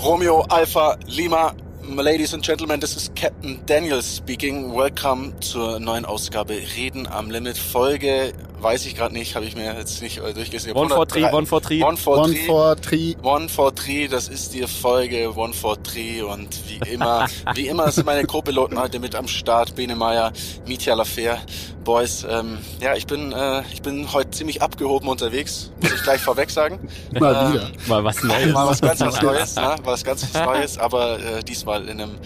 Romeo Alpha Lima. Ladies and Gentlemen, this is Captain Daniel speaking. Welcome zur neuen Ausgabe Reden am Limit. Folge, weiß ich gerade nicht, habe ich mir jetzt nicht äh, durchgelesen. One for three, one for three. One for One three. for three. One for Three, das ist die Folge One for Three und wie immer, wie immer sind meine Co-Piloten heute mit am Start, Bene Meyer, Mitya Lafer, Boys. Ähm, ja, ich bin, äh, ich bin heute ziemlich abgehoben unterwegs, muss ich gleich vorweg sagen. Mal Ähm, wieder. Mal was Neues. Mal was ganz was Neues, ne? was ganz was Neues, aber äh, diesmal in einem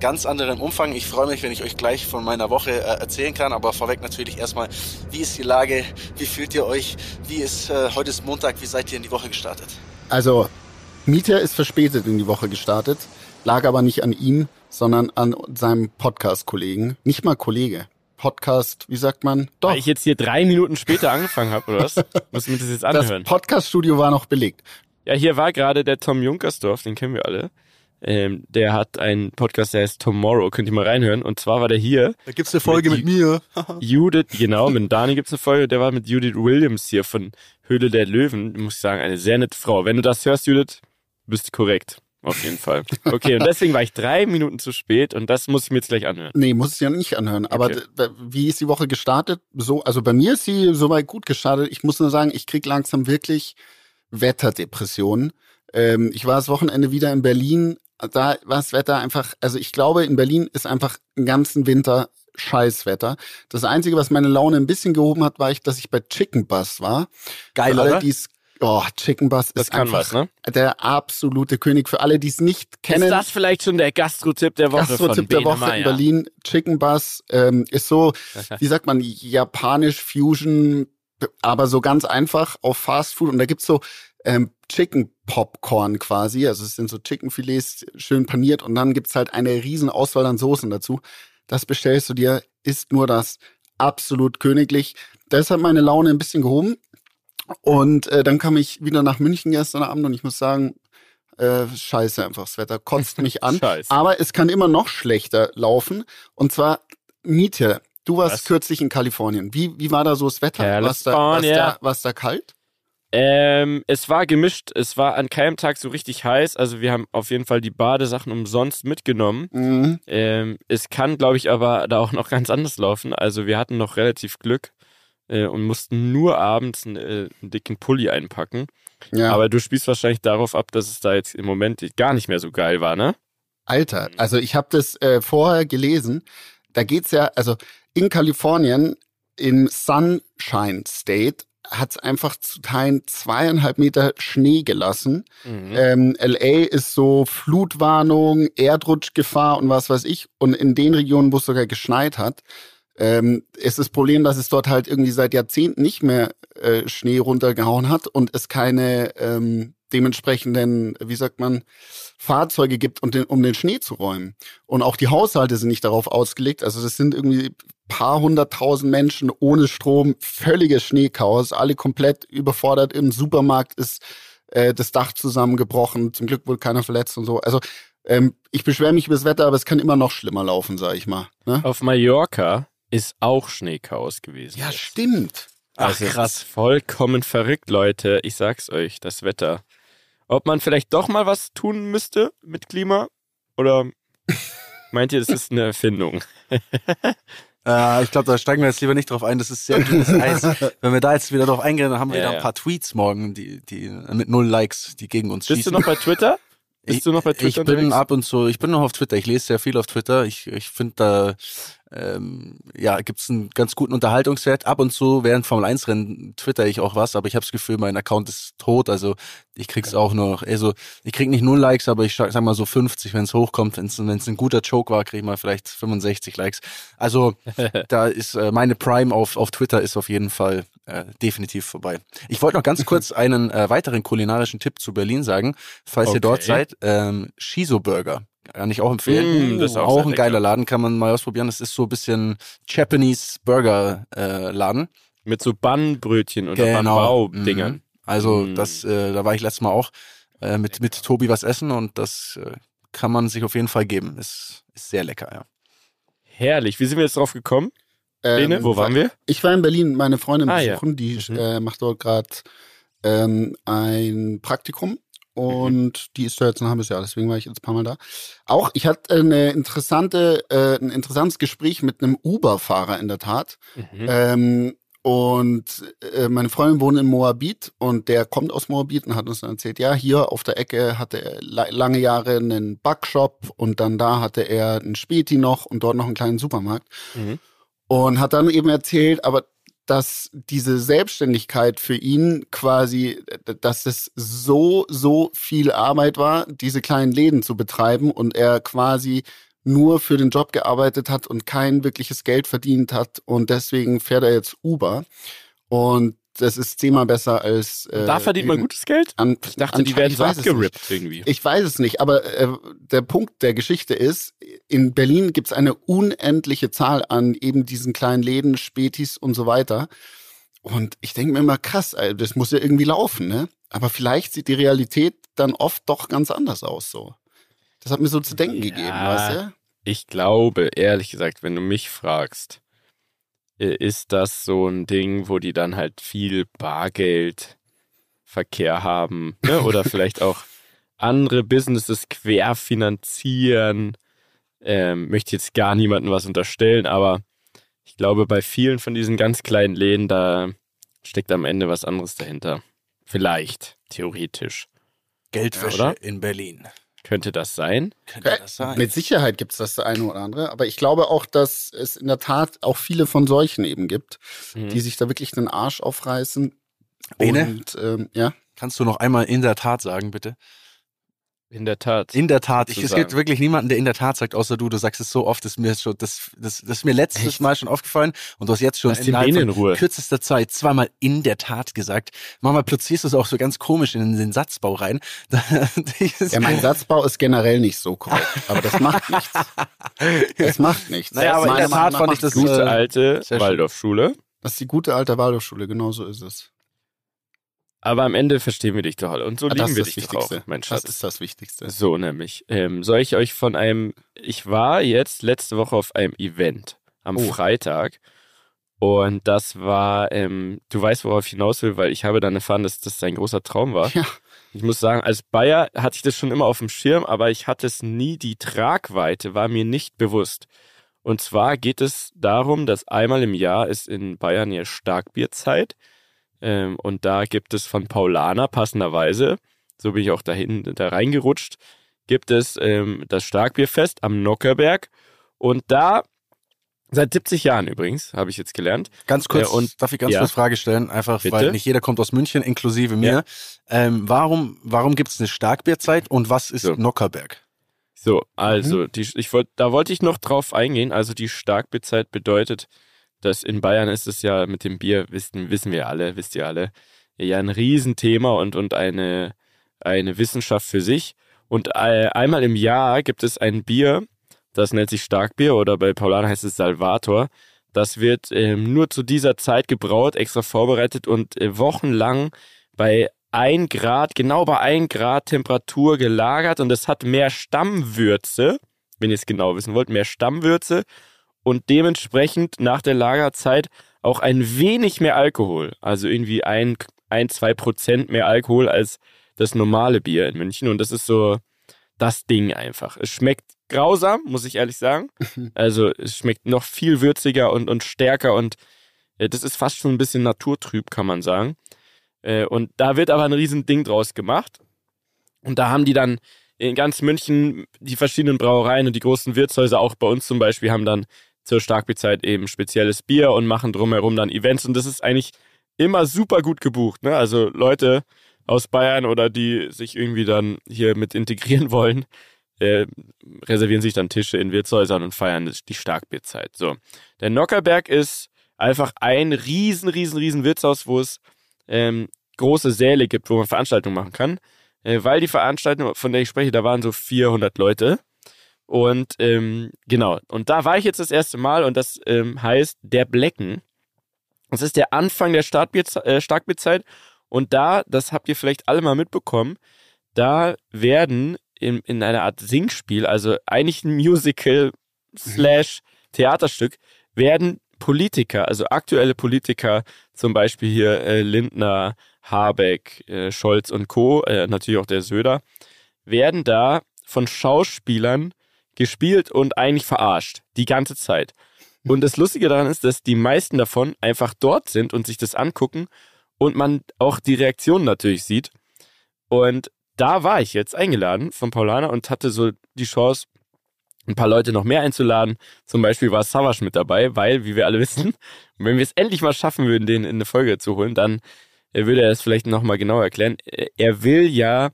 ganz anderen Umfang. Ich freue mich, wenn ich euch gleich von meiner Woche äh, erzählen kann, aber vorweg natürlich erstmal, wie ist die Lage, wie fühlt ihr euch, wie ist, äh, heute ist Montag, wie seid ihr in die Woche gestartet? Also, Mieter ist verspätet in die Woche gestartet, lag aber nicht an ihm, sondern an seinem Podcast-Kollegen. Nicht mal Kollege. Podcast, wie sagt man? Doch. Weil ich jetzt hier drei Minuten später angefangen habe, oder was? Muss ich mir das jetzt das anhören? Podcast-Studio war noch belegt. Ja, hier war gerade der Tom Junkersdorf, den kennen wir alle. Ähm, der hat einen Podcast, der heißt Tomorrow, könnt ihr mal reinhören. Und zwar war der hier. Da gibt's eine Folge mit, mir. Judith, genau, mit Dani gibt's eine Folge, der war mit Judith Williams hier von Höhle der Löwen. Muss ich sagen, eine sehr nette Frau. Wenn du das hörst, Judith, bist du korrekt. Auf jeden Fall. Okay, und deswegen war ich drei Minuten zu spät und das muss ich mir jetzt gleich anhören. Nee, muss es ja nicht anhören. Aber Okay. wie ist die Woche gestartet? So, also bei mir ist sie soweit gut gestartet. Ich muss nur sagen, ich krieg langsam wirklich Wetterdepressionen. Ähm, ich war das Wochenende wieder in Berlin. Da war das Wetter einfach, also ich glaube, in Berlin ist einfach den ganzen Winter Scheißwetter. Das Einzige, was meine Laune ein bisschen gehoben hat, war ich, dass ich bei Chicken Bus war. Geil, Für alle, oder? oh, Chicken Bus Das ist einfach was, ne? der absolute König. Für alle, die es nicht kennen. Ist das vielleicht schon der Gastro-Tipp der Woche Gastro-Tipp der Woche in Berlin. Chicken Bus ähm, ist so, wie sagt man, japanisch Fusion, aber so ganz einfach auf Fast Food. Und da gibt's so ähm, Chicken Popcorn quasi. Also es sind so Chickenfilets schön paniert und dann gibt's halt eine riesen Auswahl an Soßen dazu. Das bestellst du dir, ist nur das absolut königlich. Das hat meine Laune ein bisschen gehoben. Und äh, dann kam ich wieder nach München gestern Abend und ich muss sagen, äh, scheiße einfach, das Wetter kotzt mich an. Aber es kann immer noch schlechter laufen. Und zwar, Miete, du warst Was? kürzlich in Kalifornien. Wie, wie war da so das Wetter? War's da, war's California. da, da kalt? Ähm, es war gemischt. Es war an keinem Tag so richtig heiß. Also wir haben auf jeden Fall die Badesachen umsonst mitgenommen. Mhm. Ähm, es kann, glaube ich, aber da auch noch ganz anders laufen. Also wir hatten noch relativ Glück äh, und mussten nur abends einen, äh, einen dicken Pulli einpacken. Ja, Aber du spielst wahrscheinlich darauf ab, dass es da jetzt im Moment gar nicht mehr so geil war, ne? Alter, also ich habe das äh, vorher gelesen. Da geht's ja, also in Kalifornien, im Sunshine State, hat's einfach zu Teilen zweieinhalb Meter Schnee gelassen. Mhm. Ähm, LA ist so Flutwarnung, Erdrutschgefahr und was weiß ich. Und in den Regionen, wo es sogar geschneit hat, ähm, ist das Problem, dass es dort halt irgendwie seit Jahrzehnten nicht mehr äh, Schnee runtergehauen hat und es keine ähm, dementsprechenden, wie sagt man, Fahrzeuge gibt, um den, um den Schnee zu räumen. Und auch die Haushalte sind nicht darauf ausgelegt. Also das sind irgendwie paar hunderttausend Menschen ohne Strom, völliges Schneechaos, alle komplett überfordert. Im Supermarkt ist äh, das Dach zusammengebrochen. Zum Glück wohl keiner verletzt und so. Also ähm, ich beschwere mich über das Wetter, aber es kann immer noch schlimmer laufen, sag ich mal. Ne? Auf Mallorca ist auch Schneechaos gewesen. Ja, jetzt. stimmt. Also es ist vollkommen verrückt, Leute. Ich sag's euch, das Wetter. Ob man vielleicht doch mal was tun müsste mit Klima? Oder meint ihr, das ist eine Erfindung? Äh, ich glaube, da steigen wir jetzt lieber nicht drauf ein. Das ist sehr dünnes Eis. Wenn wir da jetzt wieder drauf eingehen, dann haben wir Ja, wieder ein ja. paar Tweets morgen, die, die mit null Likes, die gegen uns Bist schießen. du noch bei Twitter? Bist Ich- du noch bei Ich Twitter bin unterwegs? ab und zu, ich bin noch auf Twitter. Ich lese sehr viel auf Twitter. Ich, ich finde da, ähm, ja, gibt's einen ganz guten Unterhaltungswert. Ab und zu während Formel 1 Rennen twitter ich auch was, aber ich habe das Gefühl, mein Account ist tot. Also ich krieg's auch nur noch, also ich krieg nicht null Likes, aber ich sag mal so 50, wenn es hochkommt. Wenn es ein guter Joke war, krieg ich mal vielleicht 65 Likes. Also da ist äh, meine Prime auf, auf Twitter ist auf jeden Fall äh, definitiv vorbei. Ich wollte noch ganz kurz einen äh, weiteren kulinarischen Tipp zu Berlin sagen, falls ihr dort Okay. seid. Ähm, Shiso Burger. Kann ich auch empfehlen. Mm, das ist auch auch ein lecker. geiler Laden, kann man mal ausprobieren. Das ist so ein bisschen Japanese Burger äh, Laden. Mit so Bannbrötchen oder Genau. Bambau-Dingern. Mhm. Also Mm. das, äh, da war ich letztes Mal auch äh, mit, mit Tobi was essen und das äh, kann man sich auf jeden Fall geben. Ist, ist sehr lecker, ja. Herrlich. Wie sind wir jetzt drauf gekommen? Ähm, Bene, wo waren wir? Ich war in Berlin, meine Freundin Ah, ja. besuchen, die Mhm. äh, macht dort gerade ähm, ein Praktikum und die ist da jetzt ein halbes Jahr, deswegen war ich jetzt ein paar Mal da. Auch, ich hatte eine interessante, äh, ein interessantes Gespräch mit einem Uber-Fahrer in der Tat. Mhm. Ähm, und äh, meine Freundin wohnt in Moabit und der kommt aus Moabit und hat uns dann erzählt, ja, hier auf der Ecke hatte er la lange Jahre einen Backshop und dann da hatte er einen Späti noch und dort noch einen kleinen Supermarkt. Mhm. Und hat dann eben erzählt, aber dass diese Selbstständigkeit für ihn quasi, dass es so, so viel Arbeit war, diese kleinen Läden zu betreiben und er quasi nur für den Job gearbeitet hat und kein wirkliches Geld verdient hat und deswegen fährt er jetzt Uber. Und das ist zehnmal besser als äh, da verdient man gutes Geld? An, Ich dachte, die werden so abgerippt irgendwie. Ich weiß es nicht, aber äh, der Punkt der Geschichte ist, in Berlin gibt es eine unendliche Zahl an eben diesen kleinen Läden, Spätis und so weiter. Und ich denke mir immer, krass, ey, das muss ja irgendwie laufen, ne? Aber vielleicht sieht die Realität dann oft doch ganz anders aus so. Das hat mir so zu denken gegeben, Ja. weißt du? Ich glaube, ehrlich gesagt, wenn du mich fragst, ist das so ein Ding, wo die dann halt viel Bargeldverkehr haben ne? oder vielleicht auch andere Businesses querfinanzieren. Ähm, möchte jetzt gar niemandem was unterstellen, aber ich glaube, bei vielen von diesen ganz kleinen Läden, da steckt am Ende was anderes dahinter. Vielleicht, theoretisch. Geldwäsche Ja, in Berlin. Könnte das sein? Könnte das sein? Mit Sicherheit gibt es das eine oder andere, aber ich glaube auch, dass es in der Tat auch viele von solchen eben gibt, Mhm. die sich da wirklich den Arsch aufreißen. Bene? Und ähm, ja, Kannst du noch einmal in der Tat sagen, bitte? In der Tat. In der Tat. Ich, es gibt wirklich niemanden, der in der Tat sagt, außer du. Du sagst es so oft, das ist mir schon, das, das, das ist mir letztes Echt? Mal schon aufgefallen und du hast jetzt schon Lass innerhalb in Ruhe. kürzester Zeit zweimal in der Tat gesagt. Manchmal platzierst du es auch so ganz komisch in den Satzbau rein. Ja, mein Satzbau ist generell nicht so korrekt, aber das macht nichts. Das macht nichts. Naja, aber in der Tat fand ich das, gut. Gute äh, alte. Waldorfschule. Das ist die gute alte Waldorfschule, genau so ist es. Aber am Ende verstehen wir dich doch alle. Und so Ah, das lieben wir dich das doch auch, Wichtigste. mein Das Schatz. ist das Wichtigste. So nämlich. Ähm, soll ich euch von einem, ich war jetzt letzte Woche auf einem Event am Oh. Freitag und das war, ähm, du weißt, worauf ich hinaus will, weil ich habe dann erfahren, dass das sein großer Traum war. Ja. Ich muss sagen, als Bayer hatte ich das schon immer auf dem Schirm, aber ich hatte es nie, die Tragweite war mir nicht bewusst. Und zwar geht es darum, dass einmal im Jahr ist in Bayern ja Starkbierzeit. Ähm, und da gibt es von Paulaner passenderweise, so bin ich auch dahin, da reingerutscht, gibt es ähm, das Starkbierfest am Nockerberg. Und da, seit 70 Jahren übrigens, habe ich jetzt gelernt. Ganz kurz, Äh, und- darf ich ganz ja. kurz Frage stellen? Einfach, Bitte? weil nicht jeder kommt aus München, inklusive mir. Ähm, warum warum gibt es eine Starkbierzeit und was ist So. Nockerberg? So, also, die, ich wollt, da wollte ich noch drauf eingehen. Also die Starkbierzeit bedeutet, dass in Bayern ist es ja mit dem Bier, wissen, wissen wir alle, wisst ihr alle, ja ein Riesenthema und, und eine, eine Wissenschaft für sich. Und einmal im Jahr gibt es ein Bier, das nennt sich Starkbier oder bei Paulaner heißt es Salvator. Das wird ähm, nur zu dieser Zeit gebraut, extra vorbereitet und äh, wochenlang bei ein Grad, genau bei ein Grad Temperatur gelagert und es hat mehr Stammwürze, wenn ihr es genau wissen wollt, mehr Stammwürze und dementsprechend nach der Lagerzeit auch ein wenig mehr Alkohol. Also irgendwie ein, ein zwei Prozent mehr Alkohol als das normale Bier in München und das ist so das Ding einfach. Es schmeckt grausam, muss ich ehrlich sagen. Also es schmeckt noch viel würziger und, und stärker und äh, das ist fast schon ein bisschen naturtrüb, kann man sagen. Äh, und da wird aber ein riesen Ding draus gemacht. Und da haben die dann in ganz München die verschiedenen Brauereien und die großen Wirtshäuser, auch bei uns zum Beispiel, haben dann zur Starkbierzeit eben spezielles Bier und machen drumherum dann Events. Und das ist eigentlich immer super gut gebucht. Ne? Also Leute aus Bayern oder die sich irgendwie dann hier mit integrieren wollen, äh, reservieren sich dann Tische in Wirtshäusern und feiern die Starkbierzeit. So. Der Nockerberg ist einfach ein riesen, riesen, riesen Wirtshaus, wo es ähm, große Säle gibt, wo man Veranstaltungen machen kann. Äh, weil die Veranstaltung, von der ich spreche, da waren so 400 Leute. Und ähm, genau, und da war ich jetzt das erste Mal und das ähm, heißt Der Blecken. Das ist der Anfang der Startbier, äh, Starkbierzeit. Und da, das habt ihr vielleicht alle mal mitbekommen, da werden in, in einer Art Singspiel, also eigentlich ein Musical slash Theaterstück, werden Politiker, also aktuelle Politiker, zum Beispiel hier äh, Lindner, Habeck, äh, Scholz und Co., äh, natürlich auch der Söder, werden da von Schauspielern gespielt und eigentlich verarscht. Die ganze Zeit. Und das Lustige daran ist, dass die meisten davon einfach dort sind und sich das angucken und man auch die Reaktionen natürlich sieht. Und da war ich jetzt eingeladen von Paulana und hatte so die Chance, ein paar Leute noch mehr einzuladen. Zum Beispiel war Savage mit dabei, weil, wie wir alle wissen, wenn wir es endlich mal schaffen würden, den in eine Folge zu holen, dann äh, würde er es vielleicht nochmal genauer erklären. Äh, er will ja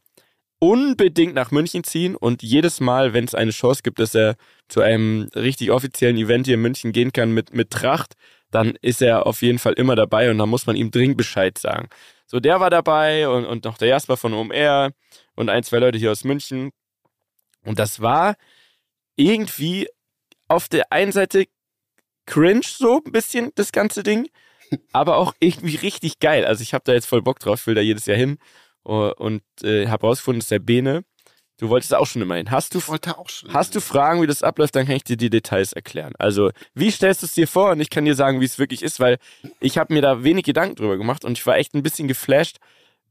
unbedingt nach München ziehen und jedes Mal, wenn es eine Chance gibt, dass er zu einem richtig offiziellen Event hier in München gehen kann mit, mit Tracht, dann ist er auf jeden Fall immer dabei und dann muss man ihm dringend Bescheid sagen. So, der war dabei und, und noch der Jasper von OMR und ein, zwei Leute hier aus München. Und das war irgendwie auf der einen Seite cringe so ein bisschen, das ganze Ding, aber auch irgendwie richtig geil. Also ich habe da jetzt voll Bock drauf, will da jedes Jahr hin und äh, habe rausgefunden, dass der Bene, du wolltest auch schon immer hin. Hast du, hast du Fragen, wie das abläuft, dann kann ich dir die Details erklären. Also wie stellst du es dir vor und ich kann dir sagen, wie es wirklich ist, weil ich habe mir da wenig Gedanken drüber gemacht und ich war echt ein bisschen geflasht,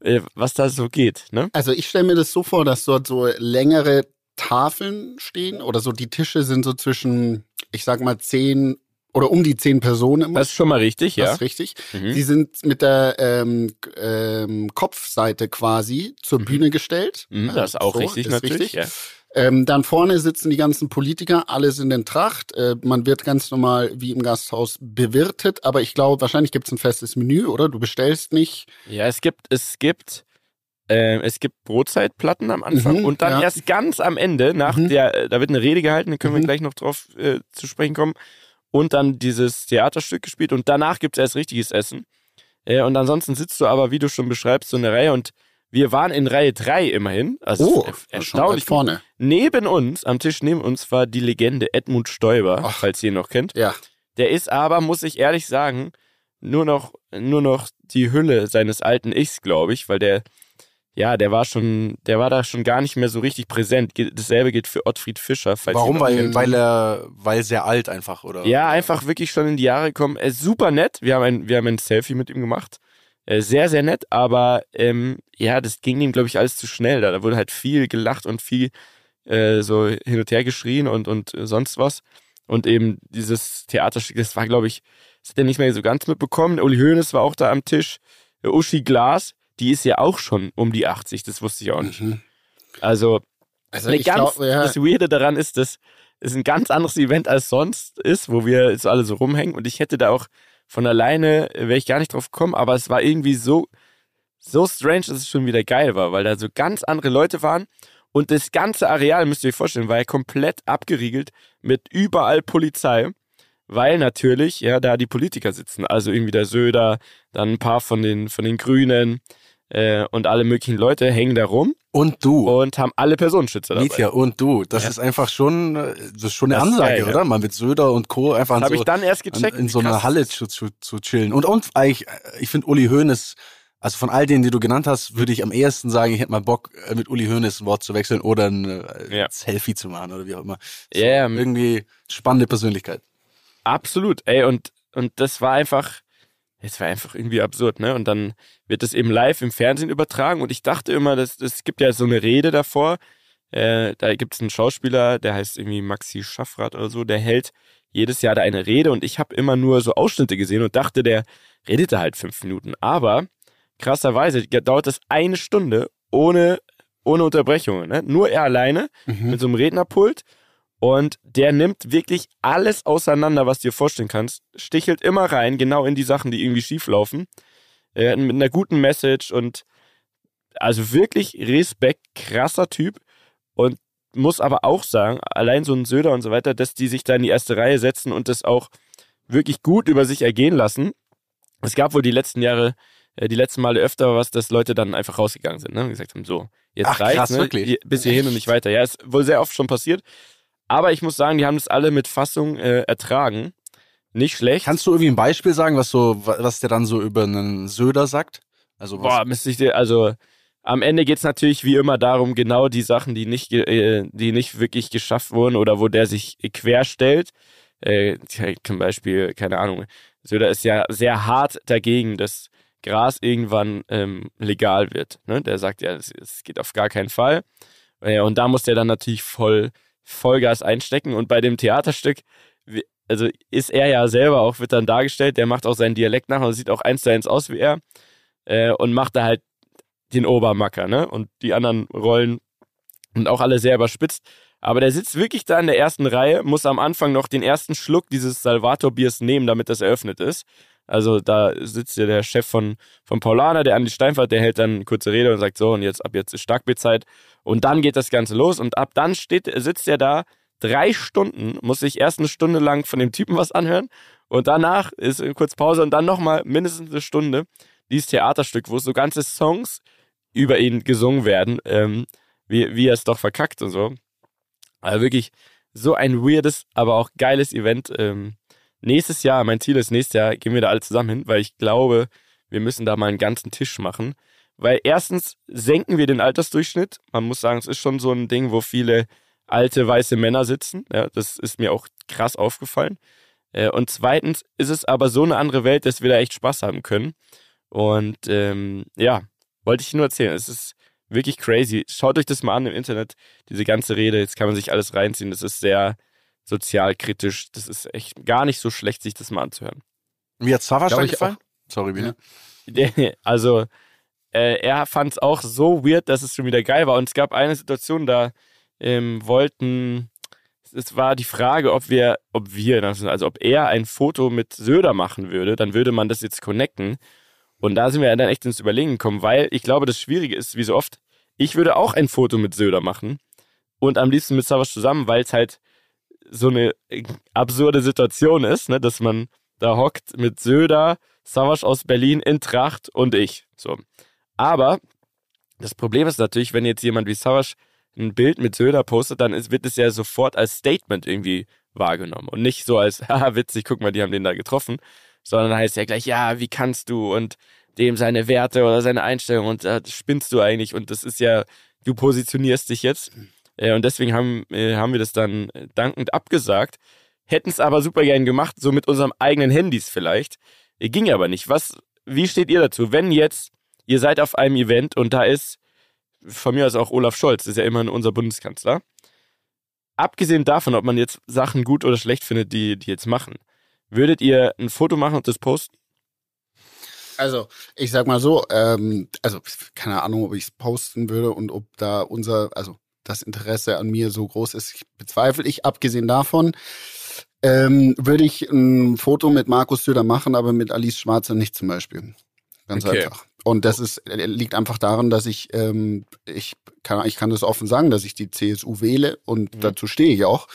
äh, was da so geht. Ne? Also ich stelle mir das so vor, dass dort so längere Tafeln stehen oder so. Die Tische sind so zwischen, ich sag mal, zehn oder um die zehn Personen immer. Das ist schon mal richtig, ja. Das ist richtig. Mhm. Die sind mit der ähm, ähm, Kopfseite quasi zur mhm. Bühne gestellt. Mhm, das ist auch so, richtig, ist natürlich. Richtig. Ja. Ähm, dann vorne sitzen die ganzen Politiker, alle sind in Tracht. Äh, man wird ganz normal wie im Gasthaus bewirtet, aber ich glaube, wahrscheinlich gibt es ein festes Menü, oder? Du bestellst nicht. Ja, es gibt, es gibt äh, es gibt Brotzeitplatten am Anfang mhm, und dann ja. erst ganz am Ende, nach mhm. der, äh, da wird eine Rede gehalten, da können mhm. wir gleich noch drauf äh, zu sprechen kommen, und dann dieses Theaterstück gespielt und danach gibt es erst richtiges Essen. Äh, und ansonsten sitzt du aber, wie du schon beschreibst, so eine Reihe und wir waren in Reihe 3 immerhin. Also oh, erstaunlich vorne. Neben uns, am Tisch neben uns, war die Legende Edmund Stoiber, Ach. falls ihr ihn noch kennt. Ja. Der ist aber, muss ich ehrlich sagen, nur noch, nur noch die Hülle seines alten Ichs, glaube ich, weil der ja, der war schon, der war da schon gar nicht mehr so richtig präsent. Dasselbe gilt für Ottfried Fischer. Warum? Weil, weil er, weil sehr alt einfach, oder? Ja, einfach wirklich schon in die Jahre gekommen. Er ist super nett. Wir haben ein, wir haben ein Selfie mit ihm gemacht. Sehr, sehr nett, aber ähm, ja, das ging ihm, glaube ich, alles zu schnell. Da, da wurde halt viel gelacht und viel äh, so hin und her geschrien und, und sonst was. Und eben dieses Theaterstück, das war, glaube ich, das hat er nicht mehr so ganz mitbekommen. Uli Hoeneß war auch da am Tisch. Uschi Glas, die ist ja auch schon um die 80, das wusste ich auch nicht. Mhm. Also, also ganz, glaub, ja. das Weirde daran ist, dass es ein ganz anderes Event als sonst ist, wo wir jetzt alle so rumhängen und ich hätte da auch von alleine, wäre ich gar nicht drauf gekommen, aber es war irgendwie so, so strange, dass es schon wieder geil war, weil da so ganz andere Leute waren und das ganze Areal, müsst ihr euch vorstellen, war ja komplett abgeriegelt mit überall Polizei weil natürlich ja da die Politiker sitzen, also irgendwie der Söder, dann ein paar von den von den Grünen, äh, und alle möglichen Leute hängen da rum. Und du. Und haben alle Personenschützer dabei. Mietja, und du. Das ja. ist einfach schon, das ist schon eine das Ansage, geil, oder? Ja. Mal mit Söder und Co. einfach so, ich dann erst gecheckt. In so einer Halle zu, zu, zu chillen. Und, und eigentlich, ich finde Uli Hoeneß, also von all denen, die du genannt hast, würde ich am ehesten sagen, ich hätte mal Bock, äh, mit Uli Hoeneß ein Wort zu wechseln oder ein äh, ja. Selfie zu machen oder wie auch immer. So, yeah. Irgendwie spannende Persönlichkeit. Absolut, ey, und, und das war einfach, es war einfach irgendwie absurd, ne? Und dann wird das eben live im Fernsehen übertragen und ich dachte immer, es das gibt ja so eine Rede davor. Äh, da gibt es einen Schauspieler, der heißt irgendwie Maxi Schaffrath oder so, der hält jedes Jahr da eine Rede und ich habe immer nur so Ausschnitte gesehen und dachte, der redete halt fünf Minuten. Aber krasserweise dauert das eine Stunde ohne, ohne Unterbrechungen, ne? Nur er alleine mhm. mit so einem Rednerpult und der nimmt wirklich alles auseinander, was du dir vorstellen kannst, stichelt immer rein, genau in die Sachen, die irgendwie schief laufen. Äh, mit einer guten Message und also wirklich Respekt, krasser Typ. Und muss aber auch sagen, allein so ein Söder und so weiter, dass die sich da in die erste Reihe setzen und das auch wirklich gut über sich ergehen lassen. Es gab wohl die letzten Jahre, äh, die letzten Male öfter was, dass Leute dann einfach rausgegangen sind ne? und gesagt haben, so, jetzt Ach, reicht's, krass, ne? wirklich? bis hierhin und nicht weiter. Ja, ist wohl sehr oft schon passiert. Aber ich muss sagen, die haben das alle mit Fassung äh, ertragen. Nicht schlecht. Kannst du irgendwie ein Beispiel sagen, was so, was der dann so über einen Söder sagt? Also was? Boah, müsste ich dir, also am Ende geht es natürlich wie immer darum, genau die Sachen, die nicht, äh, die nicht wirklich geschafft wurden oder wo der sich querstellt, äh, zum Beispiel, keine Ahnung, Söder ist ja sehr hart dagegen, dass Gras irgendwann ähm, legal wird. Ne? Der sagt ja, es geht auf gar keinen Fall. Ja, und da muss der dann natürlich voll Vollgas einstecken. Und bei dem Theaterstück, also ist er ja selber auch, wird dann dargestellt, der macht auch seinen Dialekt nach und sieht auch eins zu eins aus wie er äh, und macht da halt den Obermacker, ne? Und die anderen Rollen sind auch alle sehr überspitzt. Aber der sitzt wirklich da in der ersten Reihe, muss am Anfang noch den ersten Schluck dieses Salvator-Biers nehmen, damit das eröffnet ist. Also da sitzt ja der Chef von, von Paulaner, der Andi Steinfahrt, der hält dann eine kurze Rede und sagt so, und jetzt ab jetzt ist Starkbierzeit. Und dann geht das Ganze los und ab dann steht, sitzt er da drei Stunden, muss sich erst eine Stunde lang von dem Typen was anhören und danach ist kurz Pause und dann nochmal mindestens eine Stunde dieses Theaterstück, wo so ganze Songs über ihn gesungen werden, ähm, wie, wie er es doch verkackt und so. Also wirklich so ein weirdes, aber auch geiles Event. Ähm, nächstes Jahr, mein Ziel ist, nächstes Jahr gehen wir da alle zusammen hin, weil ich glaube, wir müssen da mal einen ganzen Tisch machen. Weil erstens senken wir den Altersdurchschnitt. Man muss sagen, es ist schon so ein Ding, wo viele alte weiße Männer sitzen. Ja, das ist mir auch krass aufgefallen. Äh, und zweitens ist es aber so eine andere Welt, dass wir da echt Spaß haben können. Und ähm, ja, wollte ich nur erzählen. Es ist wirklich crazy. Schaut euch das mal an im Internet, diese ganze Rede. Jetzt kann man sich alles reinziehen. Das ist sehr sozialkritisch. Das ist echt gar nicht so schlecht, sich das mal anzuhören. Wie hat Savas gefallen? Sorry, Biene. Also, äh, er fand es auch so weird, dass es schon wieder geil war. Und es gab eine Situation, da ähm, wollten, es war die Frage, ob wir, ob wir, also ob er ein Foto mit Söder machen würde, dann würde man das jetzt connecten. Und da sind wir dann echt ins Überlegen gekommen, weil ich glaube, das Schwierige ist, wie so oft, ich würde auch ein Foto mit Söder machen und am liebsten mit Savas zusammen, weil es halt so eine absurde Situation ist, ne, dass man da hockt mit Söder, Savas aus Berlin in Tracht und ich. So. Aber das Problem ist natürlich, wenn jetzt jemand wie Savas ein Bild mit Söder postet, dann ist, wird es ja sofort als Statement irgendwie wahrgenommen und nicht so als, haha, witzig, guck mal, die haben den da getroffen, sondern heißt ja gleich, ja, wie kannst du und dem seine Werte oder seine Einstellung und äh, spinnst du eigentlich und das ist ja, du positionierst dich jetzt äh, und deswegen haben, äh, haben wir das dann dankend abgesagt, hätten es aber super gern gemacht, so mit unserem eigenen Handys vielleicht, äh, ging aber nicht. Was, wie steht ihr dazu, wenn jetzt ihr seid auf einem Event und da ist von mir aus auch Olaf Scholz, ist ja immerhin unser Bundeskanzler. Abgesehen davon, ob man jetzt Sachen gut oder schlecht findet, die die jetzt machen, würdet ihr ein Foto machen und das posten? Also, ich sag mal so, ähm, also keine Ahnung, ob ich es posten würde und ob da unser, also das Interesse an mir so groß ist, bezweifle ich. Abgesehen davon ähm, würde ich ein Foto mit Markus Söder machen, aber mit Alice Schwarzer nicht zum Beispiel. Ganz okay. einfach. Und das ist, äh, liegt einfach daran, dass ich, ähm, ich kann, ich kann das offen sagen, dass ich die CSU wähle und mhm. dazu stehe ich auch.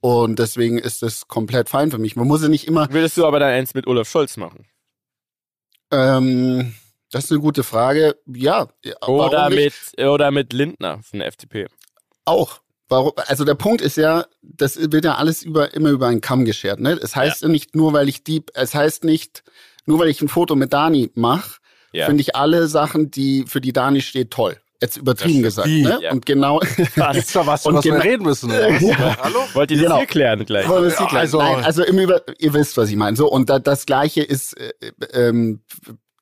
Und deswegen ist das komplett fein für mich. Man muss ja nicht immer. Würdest du aber dann eins mit Olaf Scholz machen? Ähm, das ist eine gute Frage. Ja. Oder mit, oder mit Lindner von der FDP. Auch. Warum, also der Punkt ist ja, das wird ja alles über, immer über einen Kamm geschert. Ne? Es heißt ja. nicht nur, weil ich die, es heißt nicht, nur weil ich ein Foto mit Dani mache, ja. finde ich alle Sachen, die für die Dani steht, toll. Jetzt übertrieben gesagt. Ne? Ja. Und genau. Gibt's da was, was wir reden müssen? ja. Hallo? Wollt ihr das genau. hier klären gleich? Wollen wir hier Also, Nein, also im Über ihr wisst, was ich meine. So, und da, das Gleiche ist, äh, ähm,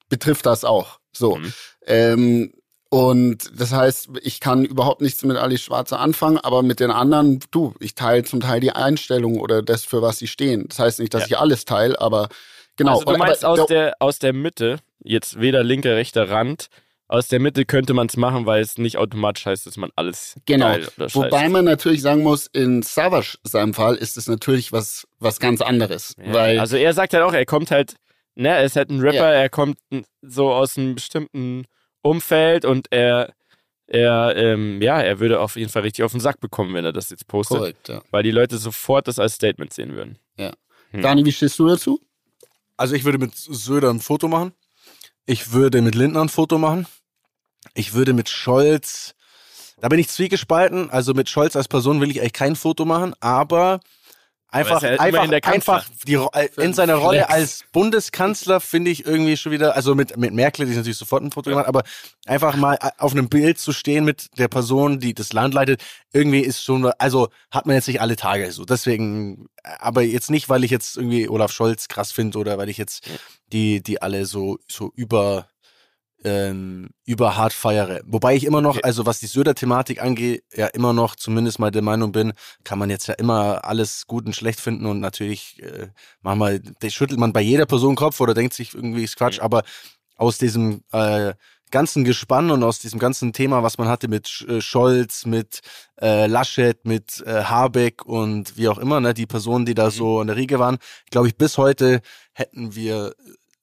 betrifft das auch. So. Mhm. Ähm, und das heißt, ich kann überhaupt nichts mit Ali Schwarzer anfangen, aber mit den anderen, du, ich teile zum Teil die Einstellung oder das, für was sie stehen. Das heißt nicht, dass ja. ich alles teile, aber genau. Also du meinst aber, aus, der, aus der Mitte, jetzt weder linker, rechter Rand, aus der Mitte könnte man es machen, weil es nicht automatisch heißt, dass man alles genau. Wobei man natürlich sagen muss, in Savage seinem Fall ist es natürlich was was ganz anderes. Ja. Weil also er sagt halt auch, er kommt halt, ne, er ist halt ein Rapper, ja. er kommt so aus einem bestimmten Umfeld und er er, ähm, ja, er würde auf jeden Fall richtig auf den Sack bekommen, wenn er das jetzt postet. Korrekt, ja. Weil die Leute sofort das als Statement sehen würden. Ja. Hm. Dani, wie stehst du dazu? Also ich würde mit Söder ein Foto machen. Ich würde mit Lindner ein Foto machen. Ich würde mit Scholz, da bin ich zwiegespalten. Also mit Scholz als Person will ich eigentlich kein Foto machen, aber Einfach, ist ja einfach, einfach die, äh, in seiner Flex. Rolle als Bundeskanzler finde ich irgendwie schon wieder, also mit, mit Merkel, die ist natürlich sofort ein Foto gemacht, aber einfach mal äh, auf einem Bild zu stehen mit der Person, die das Land leitet, irgendwie ist schon, also hat man jetzt nicht alle Tage so. Deswegen, äh, aber jetzt nicht, weil ich jetzt irgendwie Olaf Scholz krass finde oder weil ich jetzt die, die alle so, so über, ähm, über hart feiere. Wobei ich immer noch, also was die Söder-Thematik angeht, ja immer noch zumindest mal der Meinung bin, kann man jetzt ja immer alles gut und schlecht finden und natürlich äh, manchmal schüttelt man bei jeder Person Kopf oder denkt sich irgendwie ist Quatsch, aber aus diesem äh, ganzen Gespann und aus diesem ganzen Thema, was man hatte mit äh, Scholz, mit äh, Laschet, mit äh, Habeck und wie auch immer, ne, die Personen, die da so in der Riege waren, glaube ich, bis heute hätten wir